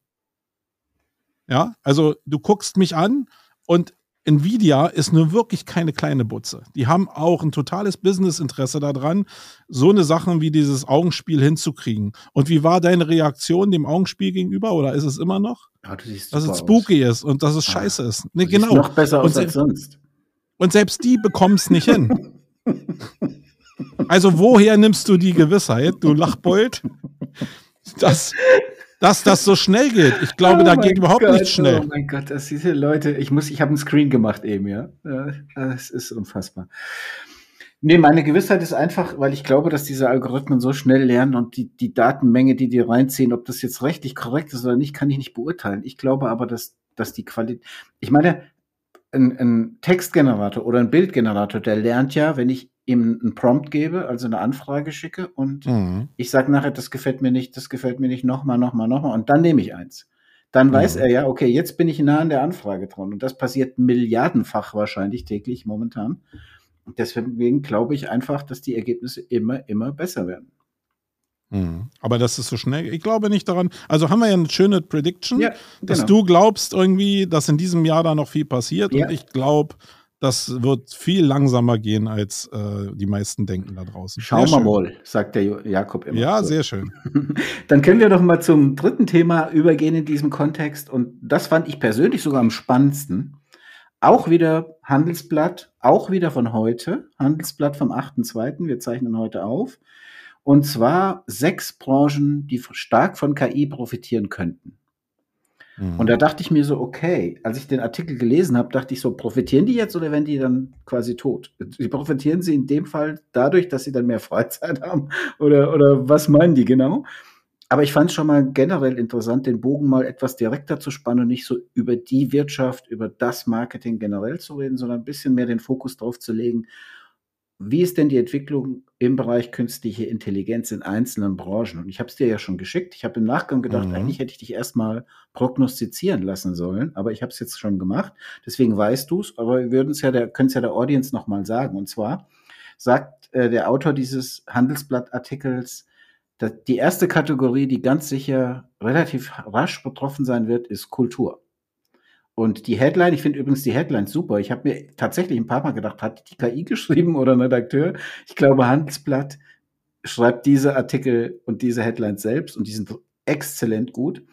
Ja, also du guckst mich an und Nvidia ist nur wirklich keine kleine Butze. Die haben auch ein totales Businessinteresse daran, so eine Sache wie dieses Augenspiel hinzukriegen. Und wie war deine Reaktion dem Augenspiel gegenüber oder ist es immer noch? Ja, du siehst dass es spooky aus. ist und dass es ah, scheiße ist. Nee, genau. Noch besser aus als sonst. Und selbst die bekommen es nicht hin. Also woher nimmst du die Gewissheit, du Lachbold? Das, dass das so schnell geht. Ich glaube, oh da geht überhaupt Gott, nichts schnell. Oh mein Gott, das diese Leute, ich muss, ich habe einen Screen gemacht eben, ja. Das ist unfassbar. Nee, meine Gewissheit ist einfach, weil ich glaube, dass diese Algorithmen so schnell lernen und die, die Datenmenge, die die reinziehen, ob das jetzt rechtlich korrekt ist oder nicht, kann ich nicht beurteilen. Ich glaube aber, dass, dass die Qualität, ich meine, ein, ein Textgenerator oder ein Bildgenerator, der lernt ja, wenn ich ihm einen Prompt gebe, also eine Anfrage schicke und mhm. ich sage nachher, das gefällt mir nicht, das gefällt mir nicht, nochmal, nochmal, nochmal und dann nehme ich eins. Dann weiß mhm. er ja, okay, jetzt bin ich nah an der Anfrage dran und das passiert milliardenfach wahrscheinlich täglich momentan. Und deswegen glaube ich einfach, dass die Ergebnisse immer, immer besser werden. Hm. Aber das ist so schnell. Ich glaube nicht daran. Also haben wir ja eine schöne Prediction, Ja, dass genau. du glaubst irgendwie, dass in diesem Jahr da noch viel passiert. Ja. Und ich glaube, das wird viel langsamer gehen, als äh, die meisten denken da draußen. Schauen wir mal, sagt der Jakob immer. Ja, So. sehr schön. Dann können wir doch mal zum dritten Thema übergehen in diesem Kontext. Und das fand ich persönlich sogar am spannendsten. Auch wieder Handelsblatt, auch wieder von heute. Handelsblatt vom 8.2. Wir zeichnen heute auf. Und zwar sechs Branchen, die stark von KI profitieren könnten. Hm. Und da dachte ich mir so, okay, als ich den Artikel gelesen habe, dachte ich so, profitieren die jetzt oder werden die dann quasi tot? Die profitieren sie in dem Fall dadurch, dass sie dann mehr Freizeit haben? Oder, oder was meinen die genau? Aber ich fand es schon mal generell interessant, den Bogen mal etwas direkter zu spannen und nicht so über die Wirtschaft, über das Marketing generell zu reden, sondern ein bisschen mehr den Fokus drauf zu legen, wie ist denn die Entwicklung im Bereich künstliche Intelligenz in einzelnen Branchen? Und ich habe es dir ja schon geschickt. Ich habe im Nachgang gedacht, Mhm. eigentlich hätte ich dich erstmal prognostizieren lassen sollen, aber ich habe es jetzt schon gemacht. Deswegen weißt du es, aber wir würden es ja der, können es ja der Audience nochmal sagen. Und zwar sagt äh, der Autor dieses Handelsblattartikels, dass die erste Kategorie, die ganz sicher relativ rasch betroffen sein wird, ist Kultur. Und die Headline, ich finde übrigens die Headline super. Ich habe mir tatsächlich ein paar Mal gedacht, hat die KI geschrieben oder ein Redakteur? Ich glaube, Handelsblatt schreibt diese Artikel und diese Headlines selbst und die sind exzellent gut.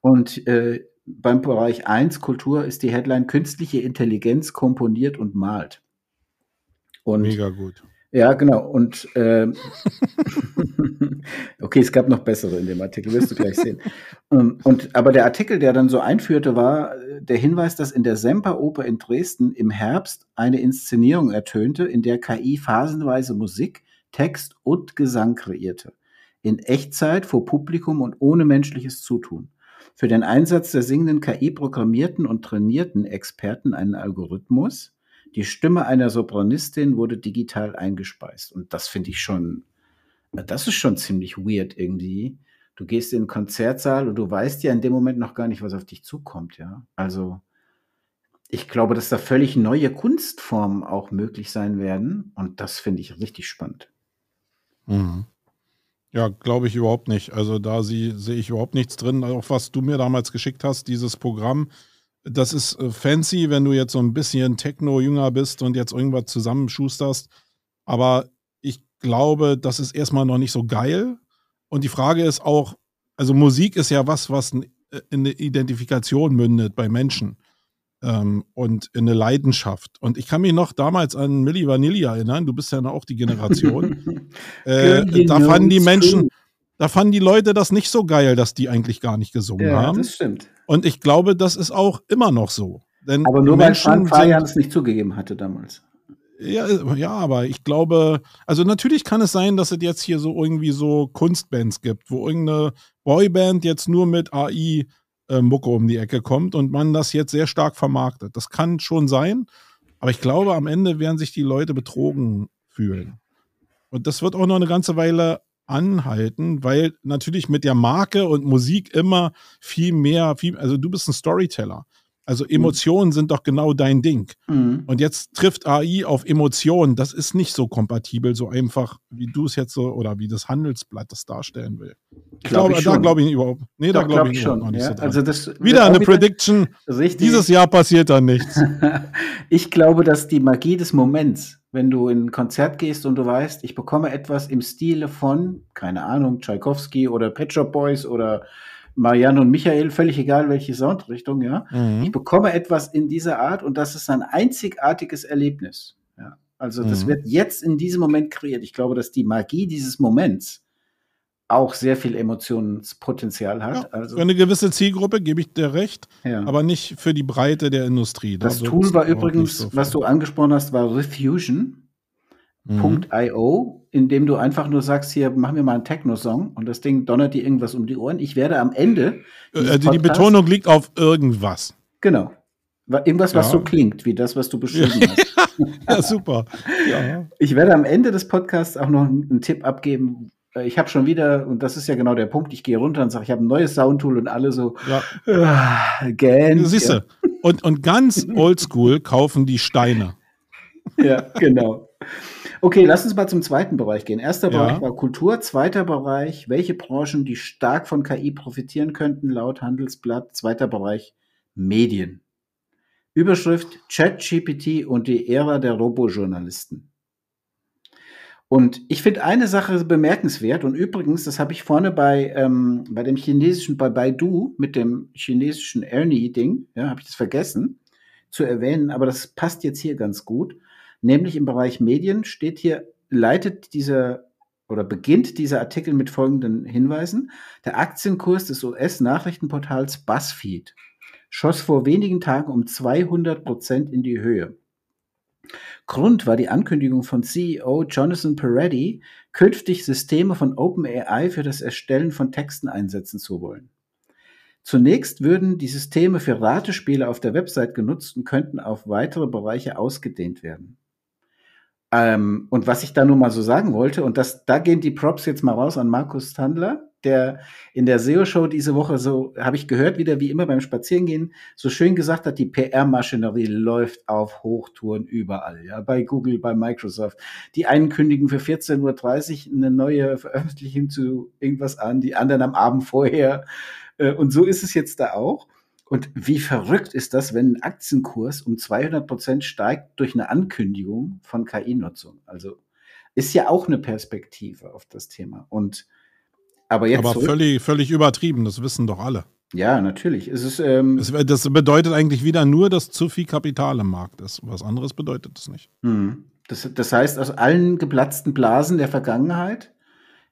Und äh, beim Bereich 1 Kultur ist die Headline Künstliche Intelligenz komponiert und malt. Und Mega gut. ja, genau. Und ähm, okay, es gab noch bessere in dem Artikel, wirst du gleich sehen. Ähm, und aber der Artikel, der dann so einführte, war äh, der Hinweis, dass in der Semperoper in Dresden im Herbst eine Inszenierung ertönte, in der KI phasenweise Musik, Text und Gesang kreierte. In Echtzeit vor Publikum und ohne menschliches Zutun. Für den Einsatz der singenden KI programmierten und trainierten Experten einen Algorithmus, die Stimme einer Sopranistin wurde digital eingespeist. Und das finde ich schon, das ist schon ziemlich weird irgendwie. Du gehst in den Konzertsaal und du weißt ja in dem Moment noch gar nicht, was auf dich zukommt, ja. Also, ich glaube, dass da völlig neue Kunstformen auch möglich sein werden. Und das finde ich richtig spannend. Mhm. Ja, glaube ich überhaupt nicht. Also da sehe ich überhaupt nichts drin. Auch was du mir damals geschickt hast, dieses Programm, das ist äh, fancy, wenn du jetzt so ein bisschen Techno-Jünger bist und jetzt irgendwas zusammenschusterst. Aber ich glaube, das ist erstmal noch nicht so geil. Und die Frage ist auch, also Musik ist ja was, was äh, in eine Identifikation mündet bei Menschen ähm, und in eine Leidenschaft. Und ich kann mich noch damals an Milli Vanilli erinnern, du bist ja noch auch die Generation. Äh, da fanden die Menschen, da fanden die Leute das nicht so geil, dass die eigentlich gar nicht gesungen Ja, haben. das stimmt. Und ich glaube, das ist auch immer noch so. Denn Aber nur weil Frank sind, es nicht zugegeben hatte damals. Ja, ja, aber ich glaube, also natürlich kann es sein, dass es jetzt hier so irgendwie so Kunstbands gibt, wo irgendeine Boyband jetzt nur mit AI äh, um die Ecke kommt und man das jetzt sehr stark vermarktet. Das kann schon sein, aber ich glaube, am Ende werden sich die Leute betrogen fühlen. Und das wird auch noch eine ganze Weile anhalten, weil natürlich mit der Marke und Musik immer viel mehr, viel, also du bist ein Storyteller. Also Emotionen sind doch genau dein Ding. Mhm. Und jetzt trifft AI auf Emotionen. Das ist nicht so kompatibel, so einfach, wie du es jetzt so oder wie das Handelsblatt das darstellen will. Ich Glaub glaube, da glaube ich überhaupt. Nee, da Doch, glaube glaub ich, schon. nicht Ja. so dran. Also das Wieder eine Prediction. Richtig. Dieses Jahr passiert da nichts. ich glaube, dass die Magie des Moments, wenn du in ein Konzert gehst und du weißt, ich bekomme etwas im Stile von, keine Ahnung, Tchaikovsky oder Pet Shop Boys oder Marianne und Michael, völlig egal welche Soundrichtung, ja. Ich Mhm. bekomme etwas in dieser Art und das ist ein einzigartiges Erlebnis. Ja. Also das Mhm. wird jetzt in diesem Moment kreiert. Ich glaube, dass die Magie dieses Moments auch sehr viel Emotionspotenzial hat. Ja, also, Für eine gewisse Zielgruppe gebe ich dir recht, ja. aber nicht für die Breite der Industrie. Da das wird's Tool war übrigens, so was du angesprochen hast, war Refusion. Mhm. .io, in dem du einfach nur sagst, hier, mach mir mal einen Techno-Song und das Ding donnert dir irgendwas um die Ohren. Ich werde am Ende. Äh, die, die Podcasts- Betonung liegt auf irgendwas. Genau. Wa- Irgendwas, was Ja. so klingt, wie das, was du beschrieben hast. Ja, super. Ja. Ich werde am Ende des Podcasts auch noch einen Tipp abgeben. Äh, Ich habe schon wieder, und das ist ja genau der Punkt, ich gehe runter und sage, ich habe ein neues Soundtool und alle so, ja. ah, gähnen. Siehst du. Und, und ganz oldschool kaufen die Steine. Ja, genau. Okay, lass uns mal zum zweiten Bereich gehen. Erster Ja. Bereich war Kultur, zweiter Bereich, welche Branchen, die stark von KI profitieren könnten, laut Handelsblatt. Zweiter Bereich, Medien. Überschrift ChatGPT und die Ära der Robojournalisten. Und ich finde eine Sache bemerkenswert und übrigens, das habe ich vorne bei, ähm, bei dem chinesischen, bei Baidu mit dem chinesischen Ernie-Ding, ja, habe ich das vergessen zu erwähnen, aber das passt jetzt hier ganz gut. Nämlich im Bereich Medien steht hier, leitet dieser oder beginnt dieser Artikel mit folgenden Hinweisen. Der Aktienkurs des US-Nachrichtenportals BuzzFeed schoss vor wenigen Tagen um 200 Prozent in die Höhe. Grund war die Ankündigung von CEO Jonathan Peretti, künftig Systeme von OpenAI für das Erstellen von Texten einsetzen zu wollen. Zunächst würden die Systeme für Ratespiele auf der Website genutzt und könnten auf weitere Bereiche ausgedehnt werden. Ähm, und was ich da nur mal so sagen wollte, und das, da gehen die Props jetzt mal raus an Markus Tandler, der in der SEO-Show diese Woche so, habe ich gehört, wieder wie immer beim Spazierengehen, so schön gesagt hat, die PR-Maschinerie läuft auf Hochtouren überall, ja, bei Google, bei Microsoft. Die einen kündigen für 14.30 Uhr eine neue Veröffentlichung zu irgendwas an, die anderen am Abend vorher. Äh, Und so ist es jetzt da auch. Und wie verrückt ist das, wenn ein Aktienkurs um 200 Prozent steigt durch eine Ankündigung von KI-Nutzung? Also ist ja auch eine Perspektive auf das Thema. Und aber jetzt Aber völlig, völlig übertrieben, das wissen doch alle. ja, natürlich. Es ist ähm, Das, das bedeutet eigentlich wieder nur, dass zu viel Kapital im Markt ist. Was anderes bedeutet das nicht. hm. das, das heißt, aus allen geplatzten Blasen der Vergangenheit,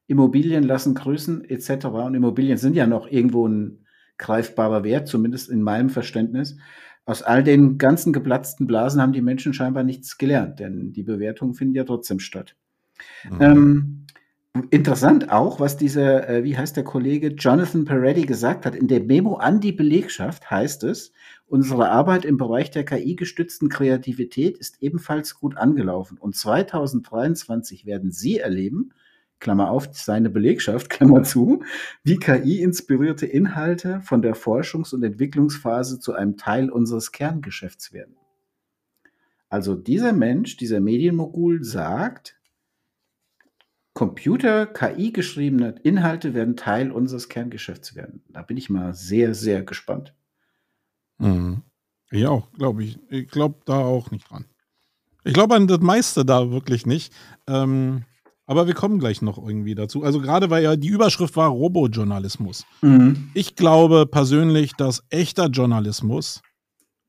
Immobilien lassen grüßen etc. Und Immobilien sind ja noch irgendwo ein greifbarer Wert, zumindest in meinem Verständnis. Aus all den ganzen geplatzten Blasen haben die Menschen scheinbar nichts gelernt, denn die Bewertungen finden ja trotzdem statt. Mhm. Ähm, interessant auch, was dieser, äh, wie heißt der Kollege, Jonathan Peretti gesagt hat. In der Memo an die Belegschaft heißt es, unsere Arbeit im Bereich der KI-gestützten Kreativität ist ebenfalls gut angelaufen. Und 2023 werden Sie erleben, Klammer auf, seine Belegschaft, Klammer zu, wie KI-inspirierte Inhalte von der Forschungs- und Entwicklungsphase zu einem Teil unseres Kerngeschäfts werden. Also dieser Mensch, dieser Medienmogul sagt, Computer, KI geschriebene Inhalte werden Teil unseres Kerngeschäfts werden. Da bin ich mal sehr, sehr gespannt. Mhm. Ich auch, glaube ich. Ich glaube da auch nicht dran. Ich glaube an das meiste da wirklich nicht. Ähm, aber wir kommen gleich noch irgendwie dazu. Also gerade weil ja die Überschrift war Robojournalismus. Ich glaube persönlich, dass echter Journalismus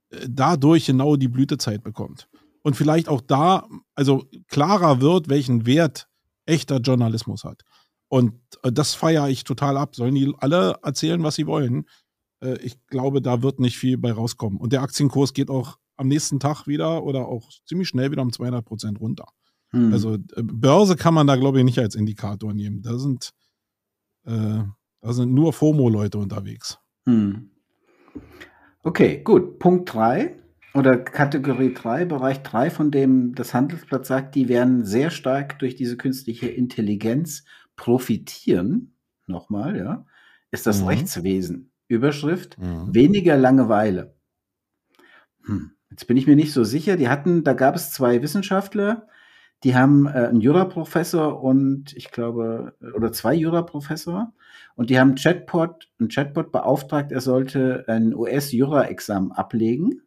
äh, dadurch genau die Blütezeit bekommt. Und vielleicht auch da, also klarer wird, welchen Wert echter Journalismus hat. Und äh, das feiere ich total ab. Sollen die alle erzählen, was sie wollen? Äh, ich glaube, da wird nicht viel bei rauskommen. Und der Aktienkurs geht auch am nächsten Tag wieder oder auch ziemlich schnell wieder um 200 Prozent runter. Mhm. Also äh, Börse kann man da, glaube ich, nicht als Indikator nehmen. Da sind, äh, da sind nur FOMO-Leute unterwegs. Hm. Okay, gut. Punkt 3 oder Kategorie 3, Bereich 3, von dem das Handelsblatt sagt, die werden sehr stark durch diese künstliche Intelligenz profitieren. Nochmal, ja. Ist das Mhm. Rechtswesen. Überschrift, weniger Langeweile. Hm. Jetzt bin ich mir nicht so sicher. Die hatten, da gab es zwei Wissenschaftler, die haben äh, einen Juraprofessor und ich glaube, oder zwei Juraprofessor und die haben Chatbot, einen Chatbot beauftragt, er sollte ein US-Jura-Examen ablegen.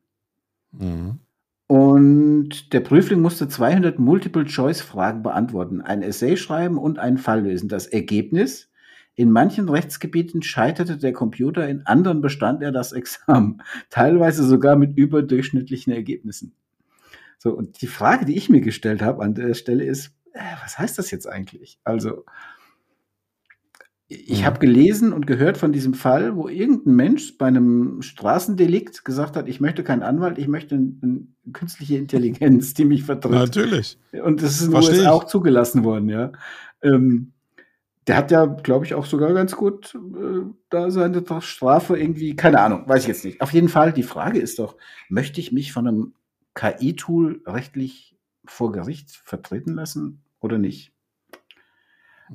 Mhm. Und der Prüfling musste 200 Multiple-Choice-Fragen beantworten, ein Essay schreiben und einen Fall lösen. Das Ergebnis? In manchen Rechtsgebieten scheiterte der Computer, in anderen bestand er das Examen, teilweise sogar mit überdurchschnittlichen Ergebnissen. So, und die Frage, die ich mir gestellt habe an der Stelle ist, äh, was heißt das jetzt eigentlich? Also, ich Mhm. habe gelesen und gehört von diesem Fall, wo irgendein Mensch bei einem Straßendelikt gesagt hat, ich möchte keinen Anwalt, ich möchte eine, eine künstliche Intelligenz, die mich vertritt. Natürlich. Und das ist in den USA auch zugelassen worden, ja. Ähm, der hat ja, glaube ich, auch sogar ganz gut äh, da seine Strafe irgendwie, keine Ahnung, weiß ich jetzt nicht. Auf jeden Fall, die Frage ist doch, möchte ich mich von einem KI-Tool rechtlich vor Gericht vertreten lassen oder nicht?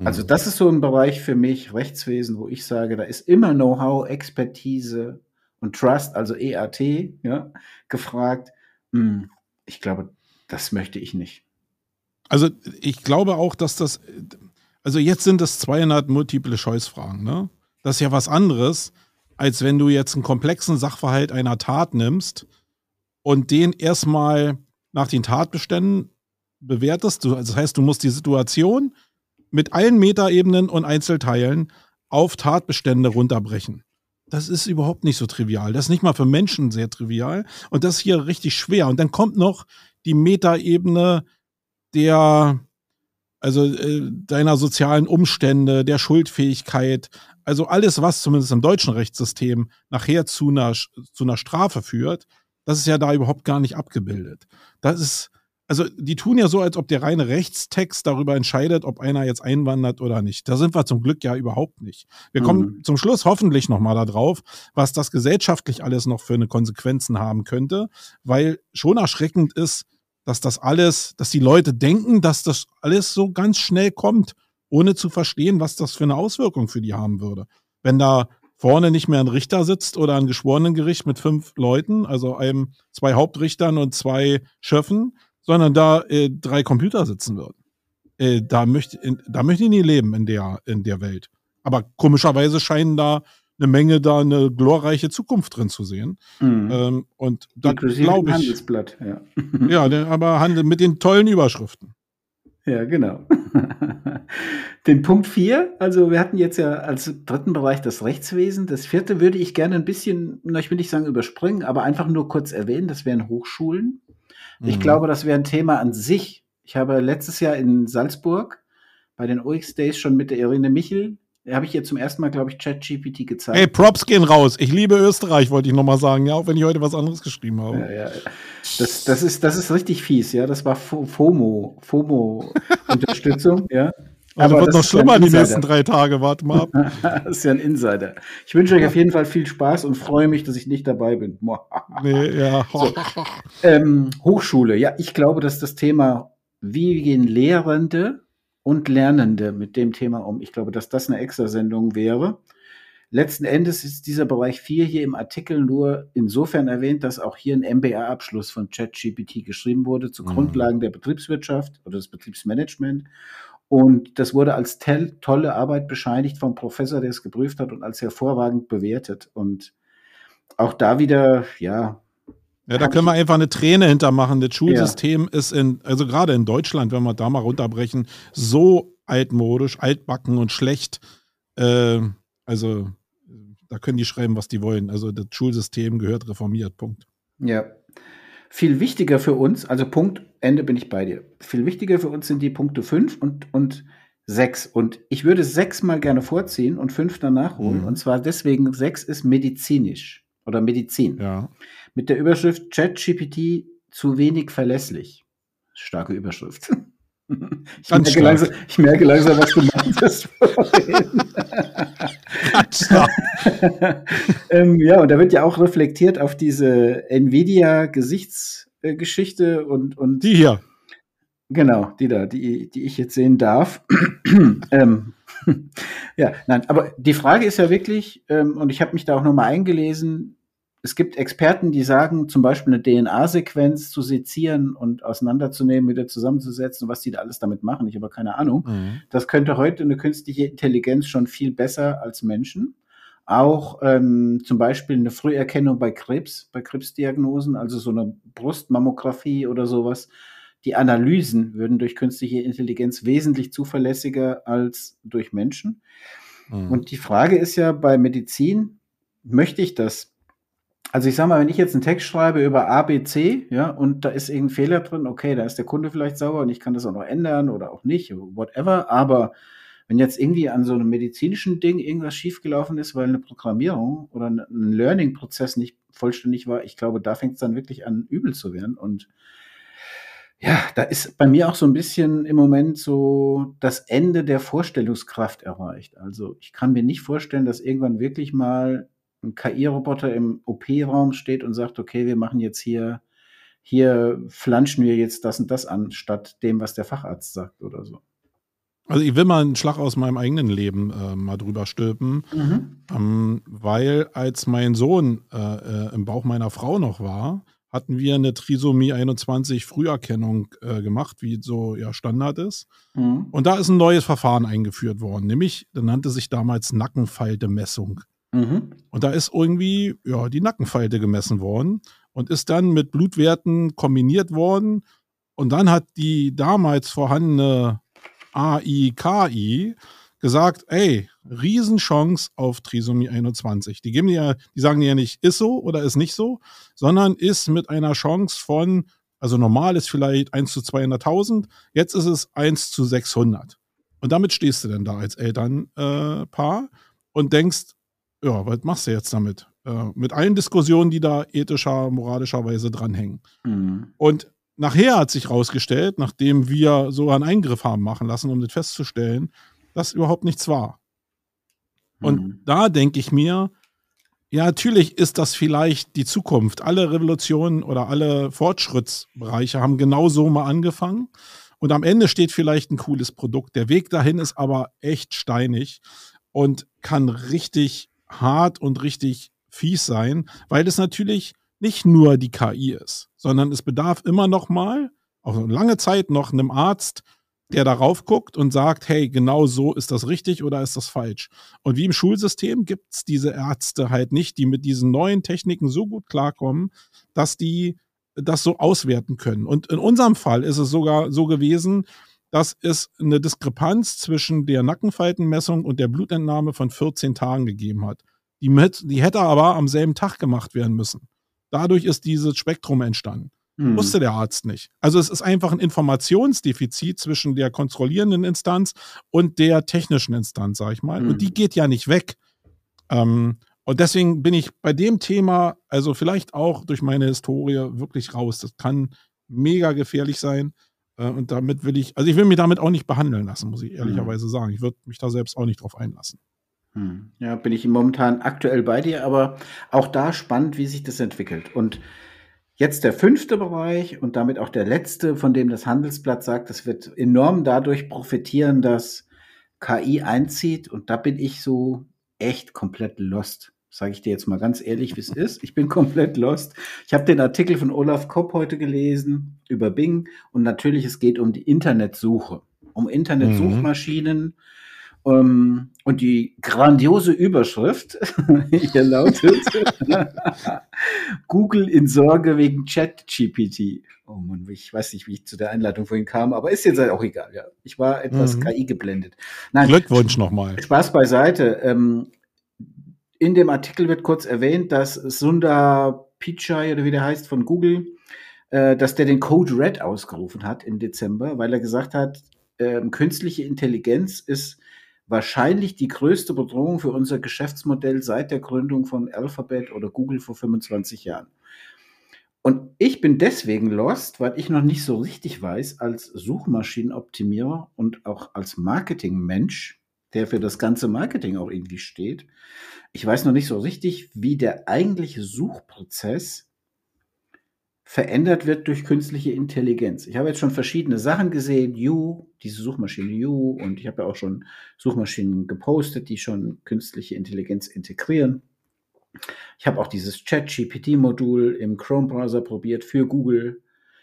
Also Mhm. das ist so ein Bereich für mich, Rechtswesen, wo ich sage, da ist immer Know-how, Expertise und Trust, also EAT, ja, gefragt. Hm, ich glaube, das möchte ich nicht. Also ich glaube auch, dass das, also jetzt sind es 200 multiple Choice-Fragen, ne? Das ist ja was anderes, als wenn du jetzt einen komplexen Sachverhalt einer Tat nimmst und den erstmal nach den Tatbeständen bewertest. Du, das heißt, du musst die Situation mit allen Metaebenen und Einzelteilen auf Tatbestände runterbrechen. Das ist überhaupt nicht so trivial. Das ist nicht mal für Menschen sehr trivial. Und das ist hier richtig schwer. Und dann kommt noch die Metaebene der, also äh, deiner sozialen Umstände, der Schuldfähigkeit. Also alles, was zumindest im deutschen Rechtssystem nachher zu einer, zu einer Strafe führt, das ist ja da überhaupt gar nicht abgebildet. Das ist, also die tun ja so, als ob der reine Rechtstext darüber entscheidet, ob einer jetzt einwandert oder nicht. Da sind wir zum Glück ja überhaupt nicht. Wir mhm. kommen zum Schluss hoffentlich nochmal darauf, was das gesellschaftlich alles noch für eine Konsequenzen haben könnte, weil schon erschreckend ist, dass das alles, dass die Leute denken, dass das alles so ganz schnell kommt, ohne zu verstehen, was das für eine Auswirkung für die haben würde. Wenn da vorne nicht mehr ein Richter sitzt oder ein Geschworenengericht mit fünf Leuten, also einem, zwei Hauptrichtern und zwei Schöffen, sondern da äh, drei Computer sitzen würden. Äh, da, möchte, in, da möchte ich nie leben in der, in der Welt. Aber komischerweise scheinen da eine Menge da eine glorreiche Zukunft drin zu sehen. Mhm. Ähm, und da glaube ich. Handelsblatt, ja. ja, aber Handel mit den tollen Überschriften. Ja, genau. Den Punkt 4, also wir hatten jetzt ja als dritten Bereich das Rechtswesen. Das vierte würde ich gerne ein bisschen, ich will nicht sagen überspringen, aber einfach nur kurz erwähnen, das wären Hochschulen. Ich mhm. glaube, das wäre ein Thema an sich. Ich habe letztes Jahr in Salzburg bei den OX Days schon mit der Irene Michel, habe ich ihr zum ersten Mal, glaube ich, ChatGPT gezeigt. Hey, Props gehen raus. Ich liebe Österreich, wollte ich nochmal sagen, ja, auch wenn ich heute was anderes geschrieben habe. Ja, ja. Das, das, ist, das ist richtig fies, ja. Das war FOMO, FOMO-Unterstützung, ja. Also Aber wird noch schlimmer ja die nächsten drei Tage, warte mal ab. das ist ja ein Insider. Ich wünsche euch auf jeden Fall viel Spaß und freue mich, dass ich nicht dabei bin. nee, ja. So. Ähm, Hochschule, ja, ich glaube, dass das Thema, wie gehen Lehrende und Lernende mit dem Thema um, ich glaube, dass das eine Extrasendung wäre. Letzten Endes ist dieser Bereich 4 hier im Artikel nur insofern erwähnt, dass auch hier ein MBA-Abschluss von ChatGPT geschrieben wurde zu mhm. Grundlagen der Betriebswirtschaft oder des Betriebsmanagement und das wurde als tolle Arbeit bescheinigt vom Professor, der es geprüft hat und als hervorragend bewertet. Und auch da wieder, ja. Ja, da können wir einfach eine Träne hintermachen. Das Schulsystem ja. ist in, also gerade in Deutschland, wenn wir da mal runterbrechen, so altmodisch, altbacken und schlecht. Äh, also da können die schreiben, was die wollen. Also das Schulsystem gehört reformiert. Punkt. Ja. Viel wichtiger für uns, also Punkt, Ende bin ich bei dir. Viel wichtiger für uns sind die Punkte 5 und, und 6. Und ich würde 6 mal gerne vorziehen und 5 danach holen. Mhm. Und zwar deswegen, 6 ist medizinisch oder Medizin. Ja. Mit der Überschrift ChatGPT zu wenig verlässlich. Starke Überschrift. Ich merke, langsam, ich merke, langsam, was du meintest. ähm, ja, und da wird ja auch reflektiert auf diese Nvidia-Gesichtsgeschichte und, und. Die hier. Genau, die da, die, die ich jetzt sehen darf. ähm, ja, nein, aber die Frage ist ja wirklich, ähm, und ich habe mich da auch nochmal eingelesen, es gibt Experten, die sagen, zum Beispiel eine DNA-Sequenz zu sezieren und auseinanderzunehmen, wieder zusammenzusetzen, was die da alles damit machen. Ich habe keine Ahnung. Mhm. Das könnte heute eine künstliche Intelligenz schon viel besser als Menschen. Auch ähm, zum Beispiel eine Früherkennung bei Krebs, bei Krebsdiagnosen, also so eine Brustmammographie oder sowas. Die Analysen würden durch künstliche Intelligenz wesentlich zuverlässiger als durch Menschen. Mhm. Und die Frage ist ja bei Medizin, möchte ich das? Also ich sag mal, wenn ich jetzt einen Text schreibe über A, B, C, ja, und da ist irgendein Fehler drin, okay, da ist der Kunde vielleicht sauer und ich kann das auch noch ändern oder auch nicht, whatever, aber wenn jetzt irgendwie an so einem medizinischen Ding irgendwas schiefgelaufen ist, weil eine Programmierung oder ein Learning-Prozess nicht vollständig war, ich glaube, da fängt es dann wirklich an, übel zu werden. Und ja, da ist bei mir auch so ein bisschen im Moment so das Ende der Vorstellungskraft erreicht. Also ich kann mir nicht vorstellen, dass irgendwann wirklich mal ein KI-Roboter im OP-Raum steht und sagt, okay, wir machen jetzt hier, hier flanschen wir jetzt das und das an, statt dem, was der Facharzt sagt oder so. Also ich will mal einen Schlag aus meinem eigenen Leben äh, mal drüber stülpen, mhm. ähm, weil als mein Sohn äh, äh, im Bauch meiner Frau noch war, hatten wir eine Trisomie 21 Früherkennung äh, gemacht, wie so ja Standard ist. Mhm. Und da ist ein neues Verfahren eingeführt worden, nämlich, das nannte sich damals Nackenfaltemessung. Mhm. Und da ist irgendwie ja, die Nackenfalte gemessen worden und ist dann mit Blutwerten kombiniert worden. Und dann hat die damals vorhandene AIKI gesagt, ey, Riesenchance auf Trisomie 21. Die geben ja, die sagen ja nicht, ist so oder ist nicht so, sondern ist mit einer Chance von, also normal ist vielleicht 1 zu 200.000, jetzt ist es 1 zu 600. Und damit stehst du denn da als Elternpaar äh, und denkst, ja, was machst du jetzt damit? Äh, mit allen Diskussionen, die da ethischer, moralischerweise dranhängen. Mhm. Und nachher hat sich herausgestellt, nachdem wir so einen Eingriff haben machen lassen, um das festzustellen, dass überhaupt nichts war. Und mhm. da denke ich mir, ja, natürlich ist das vielleicht die Zukunft. Alle Revolutionen oder alle Fortschrittsbereiche haben genau so mal angefangen. Und am Ende steht vielleicht ein cooles Produkt. Der Weg dahin ist aber echt steinig und kann richtig hart und richtig fies sein, weil es natürlich nicht nur die KI ist, sondern es bedarf immer noch mal, auch lange Zeit noch einem Arzt, der darauf guckt und sagt, hey, genau so ist das richtig oder ist das falsch. Und wie im Schulsystem gibt es diese Ärzte halt nicht, die mit diesen neuen Techniken so gut klarkommen, dass die das so auswerten können. Und in unserem Fall ist es sogar so gewesen, dass es eine Diskrepanz zwischen der Nackenfaltenmessung und der Blutentnahme von 14 Tagen gegeben hat. Die, mit, die hätte aber am selben Tag gemacht werden müssen. Dadurch ist dieses Spektrum entstanden. Hm. Wusste der Arzt nicht. Also es ist einfach ein Informationsdefizit zwischen der kontrollierenden Instanz und der technischen Instanz, sag ich mal. Hm. Und die geht ja nicht weg. Ähm, und deswegen bin ich bei dem Thema, also vielleicht auch durch meine Historie, wirklich raus. Das kann mega gefährlich sein. Äh, und damit will ich, also ich will mich damit auch nicht behandeln lassen, muss ich hm. ehrlicherweise hm. sagen. Ich würde mich da selbst auch nicht drauf einlassen. Hm. Ja, bin ich momentan aktuell bei dir, aber auch da spannend, wie sich das entwickelt. Und Jetzt der fünfte Bereich und damit auch der letzte, von dem das Handelsblatt sagt, das wird enorm dadurch profitieren, dass KI einzieht. Und da bin ich so echt komplett lost. Sage ich dir jetzt mal ganz ehrlich, wie es ist. Ich bin komplett lost. Ich habe den Artikel von Olaf Kopp heute gelesen über Bing und natürlich es geht um die Internetsuche, um Internetsuchmaschinen. Mhm ähm, und die grandiose Überschrift hier lautet Google in Sorge wegen ChatGPT. Oh Mann, ich weiß nicht, wie ich zu der Einleitung vorhin kam, aber ist jetzt auch egal. Ja. Ich war etwas mhm. KI geblendet. Nein, Glückwunsch nochmal. Spaß beiseite. Ähm, in dem Artikel wird kurz erwähnt, dass Sundar Pichai oder wie der heißt von Google, äh, dass der den Code Red ausgerufen hat im Dezember, weil er gesagt hat, äh, künstliche Intelligenz ist wahrscheinlich die größte Bedrohung für unser Geschäftsmodell seit der Gründung von Alphabet oder Google vor 25 Jahren. Und ich bin deswegen lost, weil ich noch nicht so richtig weiß, als Suchmaschinenoptimierer und auch als Marketingmensch, der für das ganze Marketing auch irgendwie steht, ich weiß noch nicht so richtig, wie der eigentliche Suchprozess verändert wird durch künstliche Intelligenz. Ich habe jetzt schon verschiedene Sachen gesehen, You, diese Suchmaschine You, und ich habe ja auch schon Suchmaschinen gepostet, die schon künstliche Intelligenz integrieren. Ich habe auch dieses Chat-GPT-Modul im Chrome-Browser probiert für Google.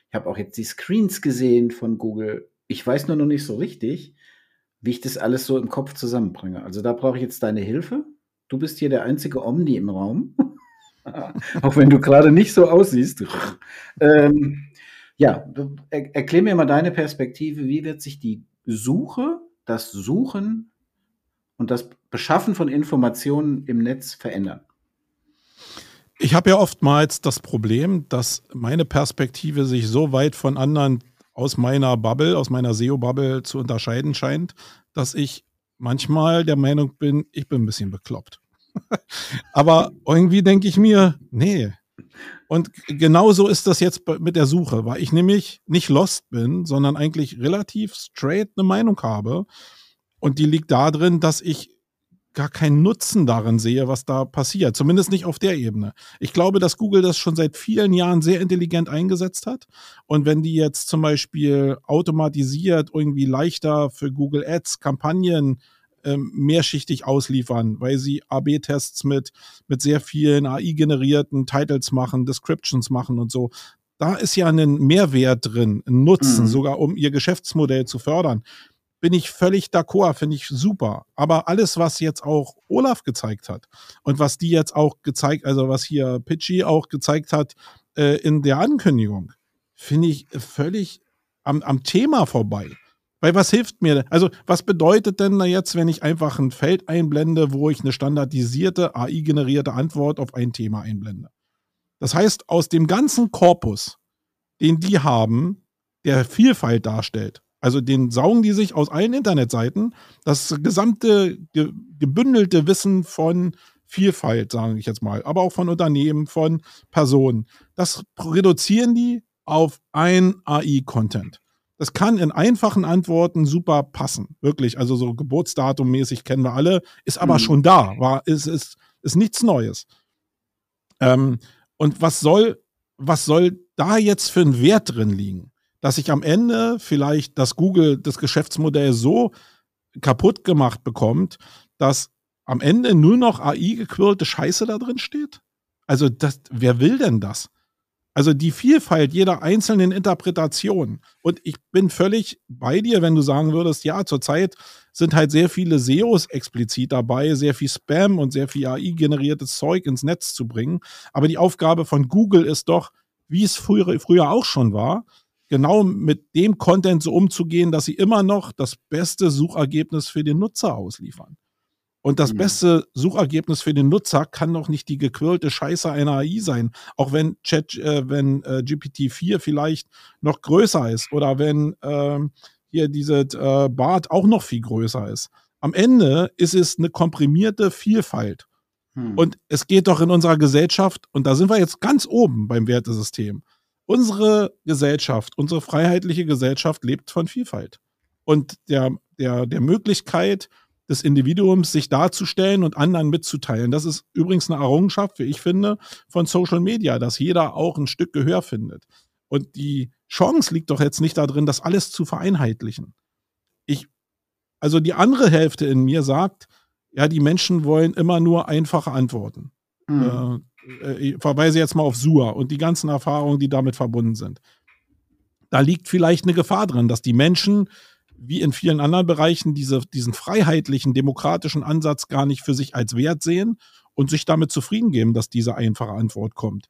Ich habe auch jetzt die Screens gesehen von Google. Ich weiß nur noch nicht so richtig, wie ich das alles so im Kopf zusammenbringe. Also da brauche ich jetzt deine Hilfe. Du bist hier der einzige Omni im Raum. Auch wenn du gerade nicht so aussiehst. ähm, ja, er, erklär mir mal deine Perspektive. Wie wird sich die Suche, das Suchen und das Beschaffen von Informationen im Netz verändern? Ich habe ja oftmals das Problem, dass meine Perspektive sich so weit von anderen aus meiner Bubble, aus meiner SEO-Bubble zu unterscheiden scheint, dass ich manchmal der Meinung bin, ich bin ein bisschen bekloppt. Aber irgendwie denke ich mir, nee. Und genauso ist das jetzt mit der Suche, weil ich nämlich nicht lost bin, sondern eigentlich relativ straight eine Meinung habe. Und die liegt darin, dass ich gar keinen Nutzen darin sehe, was da passiert. Zumindest nicht auf der Ebene. Ich glaube, dass Google das schon seit vielen Jahren sehr intelligent eingesetzt hat. Und wenn die jetzt zum Beispiel automatisiert irgendwie leichter für Google Ads Kampagnen ähm, mehrschichtig ausliefern, weil sie AB-Tests mit, mit sehr vielen AI-generierten Titles machen, Descriptions machen und so. Da ist ja ein Mehrwert drin, ein Nutzen, mhm. sogar um ihr Geschäftsmodell zu fördern. Bin ich völlig d'accord, finde ich super. Aber alles, was jetzt auch Olaf gezeigt hat und was die jetzt auch gezeigt, also was hier Pitchy auch gezeigt hat äh, in der Ankündigung, finde ich völlig am, am Thema vorbei. Weil was hilft mir? Also, was bedeutet denn da jetzt, wenn ich einfach ein Feld einblende, wo ich eine standardisierte AI-generierte Antwort auf ein Thema einblende? Das heißt, aus dem ganzen Korpus, den die haben, der Vielfalt darstellt, also den saugen die sich aus allen Internetseiten das gesamte ge gebündelte Wissen von Vielfalt, sage ich jetzt mal, aber auch von Unternehmen, von Personen. Das reduzieren die auf ein AI-Content. Das kann in einfachen Antworten super passen. Wirklich. Also so Geburtsdatummäßig kennen wir alle, ist aber mhm. schon da. War, ist, ist, ist nichts Neues. Ähm, und was soll, was soll da jetzt für ein Wert drin liegen? Dass ich am Ende vielleicht das Google, das Geschäftsmodell so kaputt gemacht bekommt, dass am Ende nur noch AI-gequirlte Scheiße da drin steht? Also, das, wer will denn das? Also die Vielfalt jeder einzelnen Interpretation. Und ich bin völlig bei dir, wenn du sagen würdest, ja, zurzeit sind halt sehr viele SEOs explizit dabei, sehr viel Spam und sehr viel AI-generiertes Zeug ins Netz zu bringen. Aber die Aufgabe von Google ist doch, wie es früher, früher auch schon war, genau mit dem Content so umzugehen, dass sie immer noch das beste Suchergebnis für den Nutzer ausliefern. Und das mhm. beste Suchergebnis für den Nutzer kann doch nicht die gequirlte Scheiße einer AI sein. Auch wenn Chat, äh, wenn äh, GPT-4 vielleicht noch größer ist oder wenn äh, hier diese äh, BART auch noch viel größer ist. Am Ende ist es eine komprimierte Vielfalt. Mhm. Und es geht doch in unserer Gesellschaft, und da sind wir jetzt ganz oben beim Wertesystem. Unsere Gesellschaft, unsere freiheitliche Gesellschaft lebt von Vielfalt. Und der, der, der Möglichkeit, des Individuums, sich darzustellen und anderen mitzuteilen. Das ist übrigens eine Errungenschaft, wie ich finde, von Social Media, dass jeder auch ein Stück Gehör findet. Und die Chance liegt doch jetzt nicht darin, das alles zu vereinheitlichen. Ich, also die andere Hälfte in mir sagt, ja, die Menschen wollen immer nur einfache Antworten. Mhm. Äh, ich verweise jetzt mal auf SUA und die ganzen Erfahrungen, die damit verbunden sind. Da liegt vielleicht eine Gefahr drin, dass die Menschen wie in vielen anderen Bereichen diese, diesen freiheitlichen, demokratischen Ansatz gar nicht für sich als Wert sehen und sich damit zufrieden geben, dass diese einfache Antwort kommt.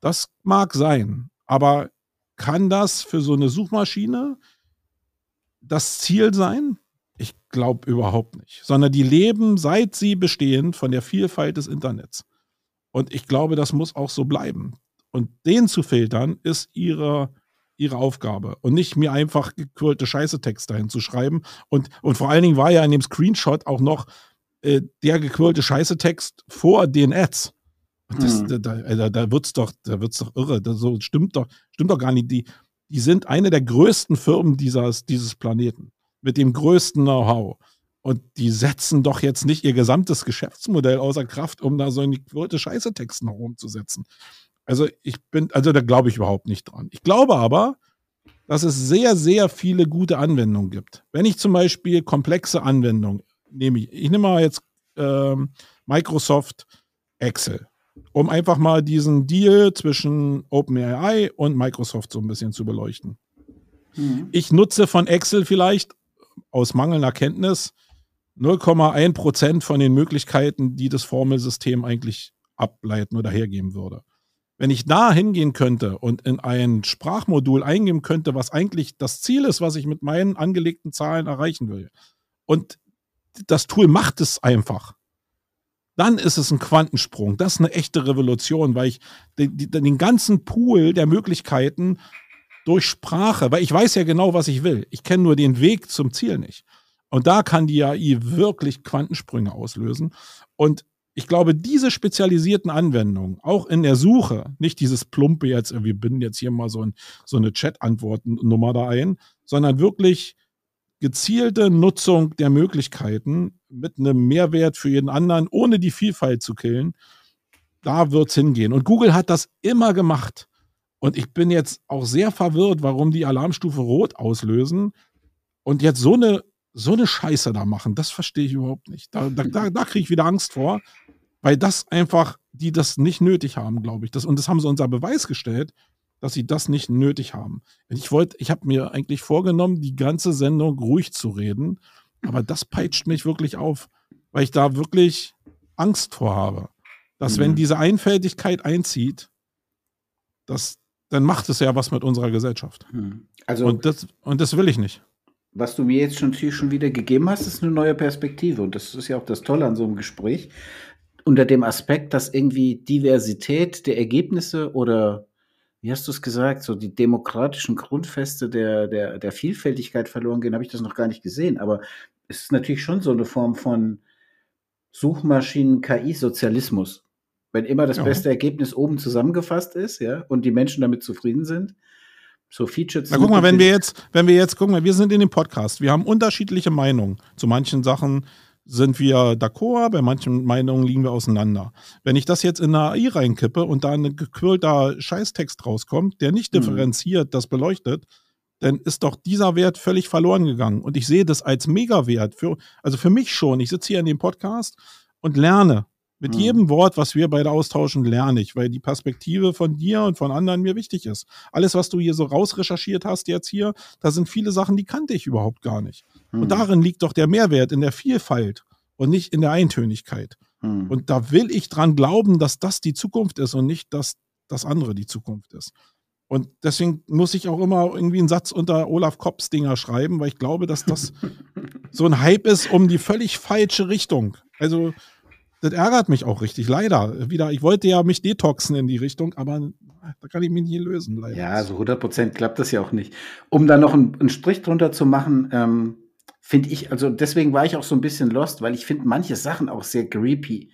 Das mag sein, aber kann das für so eine Suchmaschine das Ziel sein? Ich glaube überhaupt nicht, sondern die leben, seit sie bestehen, von der Vielfalt des Internets. Und ich glaube, das muss auch so bleiben. Und den zu filtern, ist ihre ihre Aufgabe und nicht mir einfach gequirlte Scheiße-Text dahin zu schreiben. Und, und vor allen Dingen war ja in dem Screenshot auch noch äh, der gequirlte Scheiße-Text vor den Ads. Das, mhm. da, da, da, wird's doch, da wird's doch irre. Das so stimmt doch, stimmt doch gar nicht. Die, die sind eine der größten Firmen dieses, dieses Planeten. Mit dem größten Know-how. Und die setzen doch jetzt nicht ihr gesamtes Geschäftsmodell außer Kraft, um da so eine gequirlte Scheiße-Text noch umzusetzen. Also ich bin, also da glaube ich überhaupt nicht dran. Ich glaube aber, dass es sehr, sehr viele gute Anwendungen gibt. Wenn ich zum Beispiel komplexe Anwendungen nehme, ich, ich nehme mal jetzt ähm, Microsoft Excel, um einfach mal diesen Deal zwischen OpenAI und Microsoft so ein bisschen zu beleuchten. Mhm. Ich nutze von Excel vielleicht aus mangelnder Kenntnis 0,1 Prozent von den Möglichkeiten, die das Formelsystem eigentlich ableiten oder hergeben würde. Wenn ich da hingehen könnte und in ein Sprachmodul eingeben könnte, was eigentlich das Ziel ist, was ich mit meinen angelegten Zahlen erreichen will, und das Tool macht es einfach, dann ist es ein Quantensprung. Das ist eine echte Revolution, weil ich den, den ganzen Pool der Möglichkeiten durch Sprache, weil ich weiß ja genau, was ich will. Ich kenne nur den Weg zum Ziel nicht. Und da kann die AI wirklich Quantensprünge auslösen. Und ich glaube, diese spezialisierten Anwendungen, auch in der Suche, nicht dieses plumpe jetzt, wir binden jetzt hier mal so, ein, so eine Chat-Antworten-Nummer da ein, sondern wirklich gezielte Nutzung der Möglichkeiten mit einem Mehrwert für jeden anderen, ohne die Vielfalt zu killen, da wird es hingehen. Und Google hat das immer gemacht. Und ich bin jetzt auch sehr verwirrt, warum die Alarmstufe Rot auslösen und jetzt so eine so eine Scheiße da machen, das verstehe ich überhaupt nicht. Da, da, da, da kriege ich wieder Angst vor, weil das einfach, die das nicht nötig haben, glaube ich. Das, und das haben sie unser Beweis gestellt, dass sie das nicht nötig haben. Ich wollte, ich habe mir eigentlich vorgenommen, die ganze Sendung ruhig zu reden, aber das peitscht mich wirklich auf, weil ich da wirklich Angst vor habe. Dass mhm. wenn diese Einfältigkeit einzieht, das, dann macht es ja was mit unserer Gesellschaft. Mhm. Also, und, das, und das will ich nicht. Was du mir jetzt schon, schon wieder gegeben hast, ist eine neue Perspektive. Und das ist ja auch das Tolle an so einem Gespräch. Unter dem Aspekt, dass irgendwie Diversität der Ergebnisse oder wie hast du es gesagt, so die demokratischen Grundfeste der, der, der Vielfältigkeit verloren gehen, habe ich das noch gar nicht gesehen. Aber es ist natürlich schon so eine Form von Suchmaschinen-KI-Sozialismus. Wenn immer das ja. beste Ergebnis oben zusammengefasst ist, ja, und die Menschen damit zufrieden sind, so Features. Na guck mal, wenn wir jetzt, wenn wir jetzt gucken, wir sind in dem Podcast, wir haben unterschiedliche Meinungen zu manchen Sachen sind wir d'accord, bei manchen Meinungen liegen wir auseinander. Wenn ich das jetzt in eine AI reinkippe und da ein gequirlter Scheißtext rauskommt, der nicht mhm. differenziert, das beleuchtet, dann ist doch dieser Wert völlig verloren gegangen. Und ich sehe das als Megawert. Für, also für mich schon. Ich sitze hier in dem Podcast und lerne. Mit mhm. jedem Wort, was wir beide austauschen, lerne ich, weil die Perspektive von dir und von anderen mir wichtig ist. Alles, was du hier so rausrecherchiert hast jetzt hier, da sind viele Sachen, die kannte ich überhaupt gar nicht. Mhm. Und darin liegt doch der Mehrwert in der Vielfalt und nicht in der Eintönigkeit. Mhm. Und da will ich dran glauben, dass das die Zukunft ist und nicht, dass das andere die Zukunft ist. Und deswegen muss ich auch immer irgendwie einen Satz unter Olaf Kopps Dinger schreiben, weil ich glaube, dass das so ein Hype ist um die völlig falsche Richtung. Also das ärgert mich auch richtig, leider. Wieder, ich wollte ja mich detoxen in die Richtung, aber da kann ich mich nicht lösen, leider. Ja, also 100 Prozent klappt das ja auch nicht. Um da noch einen, einen Strich drunter zu machen, ähm, finde ich, also deswegen war ich auch so ein bisschen lost, weil ich finde manche Sachen auch sehr creepy.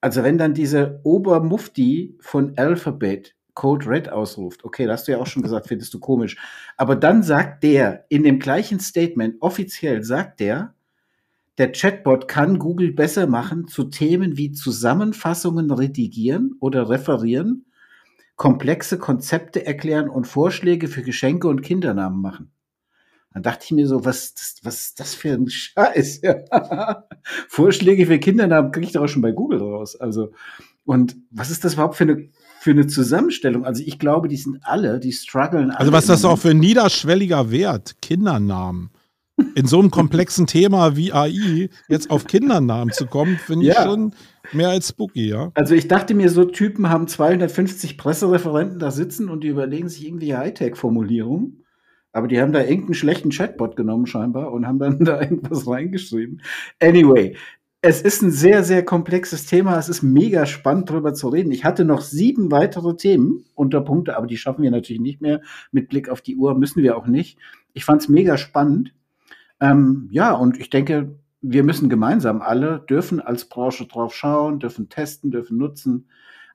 Also wenn dann diese Obermufti von Alphabet Code Red ausruft, okay, das hast du ja auch schon gesagt, findest du komisch. Aber dann sagt der in dem gleichen Statement, offiziell sagt der, der Chatbot kann Google besser machen zu Themen wie Zusammenfassungen redigieren oder referieren, komplexe Konzepte erklären und Vorschläge für Geschenke und Kindernamen machen. Dann dachte ich mir so, was, was ist das für ein Scheiß? Vorschläge für Kindernamen kriege ich doch auch schon bei Google raus. Also, und was ist das überhaupt für eine, für eine Zusammenstellung? Also, ich glaube, die sind alle, die strugglen alle. Also, was ist das auch für ein niederschwelliger Wert? Kindernamen in so einem komplexen Thema wie AI jetzt auf Kindernamen zu kommen, finde ich ja. schon mehr als spooky, ja. Also ich dachte mir, so Typen haben 250 Pressereferenten da sitzen und die überlegen sich irgendwie Hightech-Formulierungen. Aber die haben da irgendeinen schlechten Chatbot genommen scheinbar und haben dann da irgendwas reingeschrieben. Anyway, es ist ein sehr, sehr komplexes Thema. Es ist mega spannend, darüber zu reden. Ich hatte noch sieben weitere Themen unter Punkte, aber die schaffen wir natürlich nicht mehr. Mit Blick auf die Uhr müssen wir auch nicht. Ich fand es mega spannend. Ähm, ja, und ich denke, wir müssen gemeinsam alle, dürfen als Branche drauf schauen, dürfen testen, dürfen nutzen,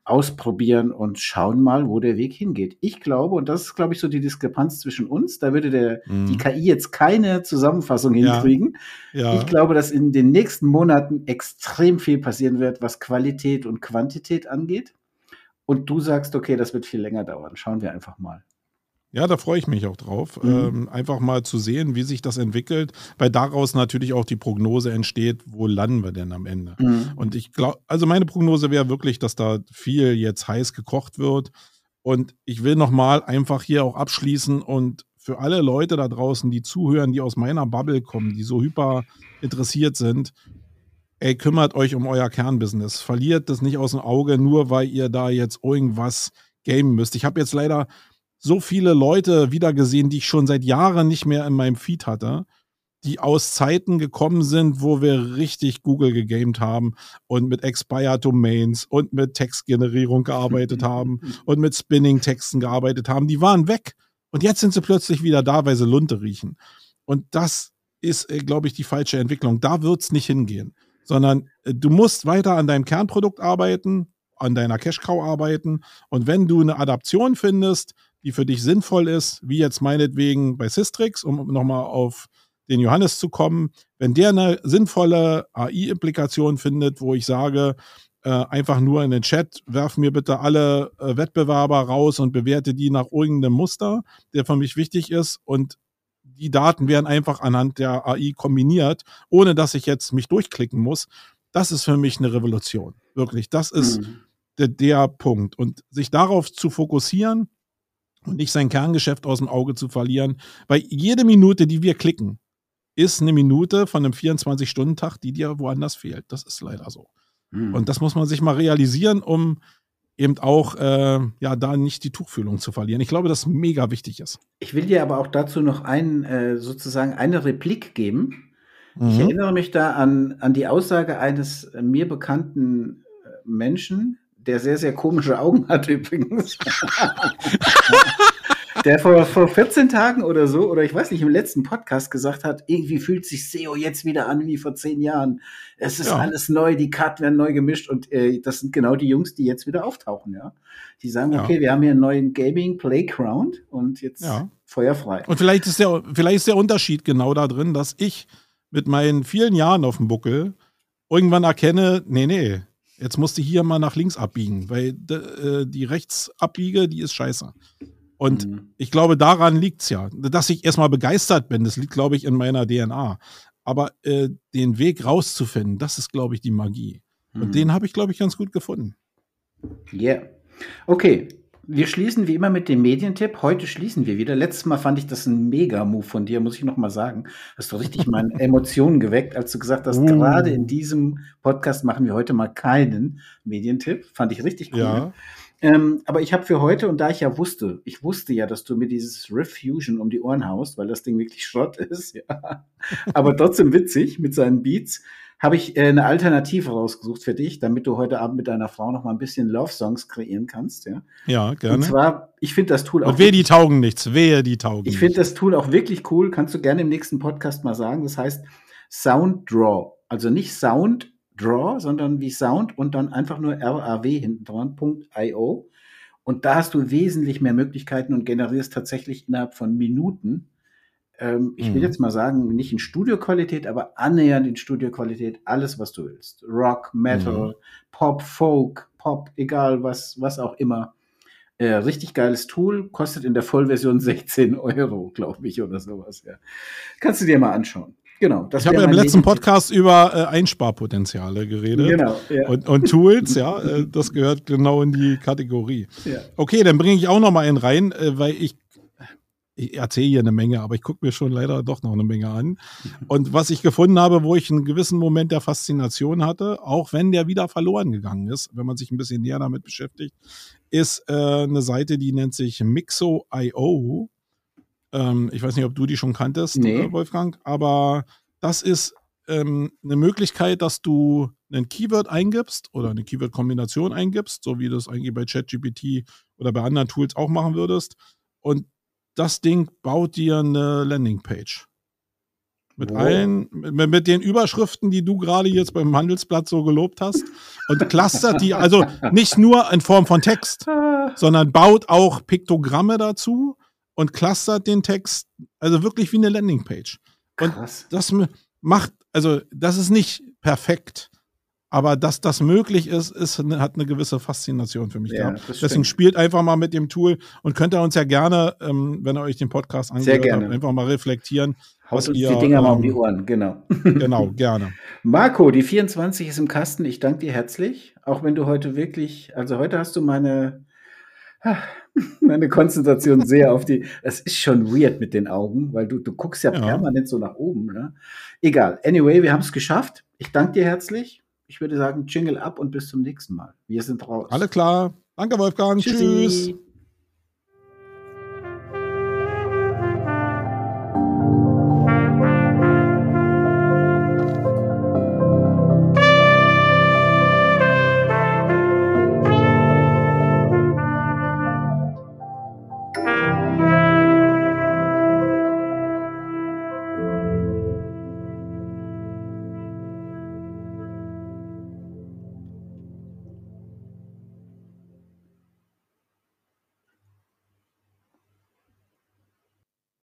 ausprobieren und schauen mal, wo der Weg hingeht. Ich glaube, und das ist, glaube ich, so die Diskrepanz zwischen uns, da würde der, mhm. die KI jetzt keine Zusammenfassung hinkriegen. Ja. Ja. Ich glaube, dass in den nächsten Monaten extrem viel passieren wird, was Qualität und Quantität angeht. Und du sagst, okay, das wird viel länger dauern. Schauen wir einfach mal. Ja, da freue ich mich auch drauf, mhm. ähm, einfach mal zu sehen, wie sich das entwickelt, weil daraus natürlich auch die Prognose entsteht, wo landen wir denn am Ende. Mhm. Und ich glaube, also meine Prognose wäre wirklich, dass da viel jetzt heiß gekocht wird. Und ich will nochmal einfach hier auch abschließen und für alle Leute da draußen, die zuhören, die aus meiner Bubble kommen, die so hyper interessiert sind, ey, kümmert euch um euer Kernbusiness. Verliert das nicht aus dem Auge, nur weil ihr da jetzt irgendwas gamen müsst. Ich habe jetzt leider so viele Leute wiedergesehen, die ich schon seit Jahren nicht mehr in meinem Feed hatte, die aus Zeiten gekommen sind, wo wir richtig Google gegamed haben und mit Expired Domains und mit Textgenerierung gearbeitet haben und mit Spinning-Texten gearbeitet haben. Die waren weg. Und jetzt sind sie plötzlich wieder da, weil sie Lunte riechen. Und das ist, äh, glaube ich, die falsche Entwicklung. Da wird es nicht hingehen. Sondern äh, du musst weiter an deinem Kernprodukt arbeiten, an deiner Cash Cow arbeiten. Und wenn du eine Adaption findest, die für dich sinnvoll ist, wie jetzt meinetwegen bei Systrix, um nochmal auf den Johannes zu kommen, wenn der eine sinnvolle AI-Implikation findet, wo ich sage, äh, einfach nur in den Chat, werf mir bitte alle äh, Wettbewerber raus und bewerte die nach irgendeinem Muster, der für mich wichtig ist und die Daten werden einfach anhand der AI kombiniert, ohne dass ich jetzt mich durchklicken muss. Das ist für mich eine Revolution. Wirklich. Das ist mhm. der, der Punkt. Und sich darauf zu fokussieren und nicht sein Kerngeschäft aus dem Auge zu verlieren, weil jede Minute, die wir klicken, ist eine Minute von einem 24-Stunden-Tag, die dir woanders fehlt. Das ist leider so. Mhm. Und das muss man sich mal realisieren, um eben auch äh, ja da nicht die Tuchfühlung zu verlieren. Ich glaube, das mega wichtig ist. Ich will dir aber auch dazu noch ein, äh, sozusagen eine Replik geben. Mhm. Ich erinnere mich da an, an die Aussage eines äh, mir bekannten äh, Menschen, der sehr, sehr komische Augen hat übrigens. der vor, vor 14 Tagen oder so, oder ich weiß nicht, im letzten Podcast gesagt hat, irgendwie fühlt sich SEO jetzt wieder an wie vor zehn Jahren. Es ist ja. alles neu, die Karten werden neu gemischt und äh, das sind genau die Jungs, die jetzt wieder auftauchen, ja. Die sagen, ja. okay, wir haben hier einen neuen Gaming Playground und jetzt ja. feuerfrei. Und vielleicht ist der, vielleicht ist der Unterschied genau da drin, dass ich mit meinen vielen Jahren auf dem Buckel irgendwann erkenne, nee, nee, jetzt musst du hier mal nach links abbiegen, weil äh, die Rechtsabbiege, die ist scheiße. Und mhm. ich glaube, daran liegt es ja, dass ich erstmal begeistert bin. Das liegt, glaube ich, in meiner DNA. Aber äh, den Weg rauszufinden, das ist, glaube ich, die Magie. Mhm. Und den habe ich, glaube ich, ganz gut gefunden. Ja. Yeah. Okay. Wir schließen wie immer mit dem Medientipp. Heute schließen wir wieder. Letztes Mal fand ich das ein Mega-Move von dir, muss ich noch mal sagen. Hast du richtig meine Emotionen geweckt, als du gesagt hast, uh. gerade in diesem Podcast machen wir heute mal keinen Medientipp. Fand ich richtig cool. Ja. Ähm, aber ich habe für heute, und da ich ja wusste, ich wusste ja, dass du mir dieses Riff Fusion um die Ohren haust, weil das Ding wirklich Schrott ist, ja. aber trotzdem witzig mit seinen Beats, habe ich äh, eine Alternative rausgesucht für dich, damit du heute Abend mit deiner Frau noch mal ein bisschen Love-Songs kreieren kannst, ja. Ja, gerne. Und zwar, ich finde das Tool auch. Und wehe, die taugen nichts, wehe, die taugen Ich finde das Tool auch wirklich cool, kannst du gerne im nächsten Podcast mal sagen. Das heißt Sound Draw. Also nicht Sound Draw, sondern wie Sound und dann einfach nur RAW hinten dran, .io. Und da hast du wesentlich mehr Möglichkeiten und generierst tatsächlich innerhalb von Minuten. Ähm, ich will mhm. jetzt mal sagen, nicht in Studioqualität, aber annähernd in Studioqualität alles, was du willst. Rock, Metal, mhm. Pop, Folk, Pop, egal was, was auch immer. Äh, richtig geiles Tool, kostet in der Vollversion 16 Euro, glaube ich, oder sowas. Ja. Kannst du dir mal anschauen. Genau. ich habe ja im letzten Podcast über äh, Einsparpotenziale geredet. Genau. Ja. Und, und, Tools, ja, äh, das gehört genau in die Kategorie. Ja. Okay, dann bringe ich auch noch mal einen rein, äh, weil ich ich erzähle hier eine Menge, aber ich gucke mir schon leider doch noch eine Menge an. Und was ich gefunden habe, wo ich einen gewissen Moment der Faszination hatte, auch wenn der wieder verloren gegangen ist, wenn man sich ein bisschen näher damit beschäftigt, ist äh, eine Seite, die nennt sich Mixo.io. Ähm, ich weiß nicht, ob du die schon kanntest, nee. Äh, Wolfgang, aber das ist ähm, eine Möglichkeit, dass du ein Keyword eingibst oder eine Keyword-Kombination eingibst, so wie du es eigentlich bei ChatGPT oder bei anderen Tools auch machen würdest. Und das Ding baut dir eine Landingpage. Mit wow. allen, mit, mit, den Überschriften, die du gerade jetzt beim Handelsblatt so gelobt hast. Und clustert die, also nicht nur in Form von Text, sondern baut auch Piktogramme dazu und clustert den Text, also wirklich wie eine Landingpage. Und Krass. das macht, also das ist nicht perfekt, aber dass das möglich ist, ist hat eine gewisse Faszination für mich ja, gehabt. Deswegen spielt einfach mal mit dem Tool und könnt ihr uns ja gerne, ähm, wenn ihr euch den Podcast angehört habt, einfach mal reflektieren. Haut uns ihr, die Dinger ähm, mal um die ähm, Ohren, genau. genau, gerne. Marco, die 24 ist im Kasten. Ich danke dir herzlich. Auch wenn du heute wirklich, also heute hast du meine, meine Konzentration sehr auf die. Es ist schon weird mit den Augen, weil du, du guckst ja, ja. permanent so nach oben. Ne? Egal. Anyway, wir haben es geschafft. Ich danke dir herzlich. Ich würde sagen, Jingle ab und bis zum nächsten Mal. Wir sind raus. Alles klar. Danke, Wolfgang. Tschüssi. Tschüss.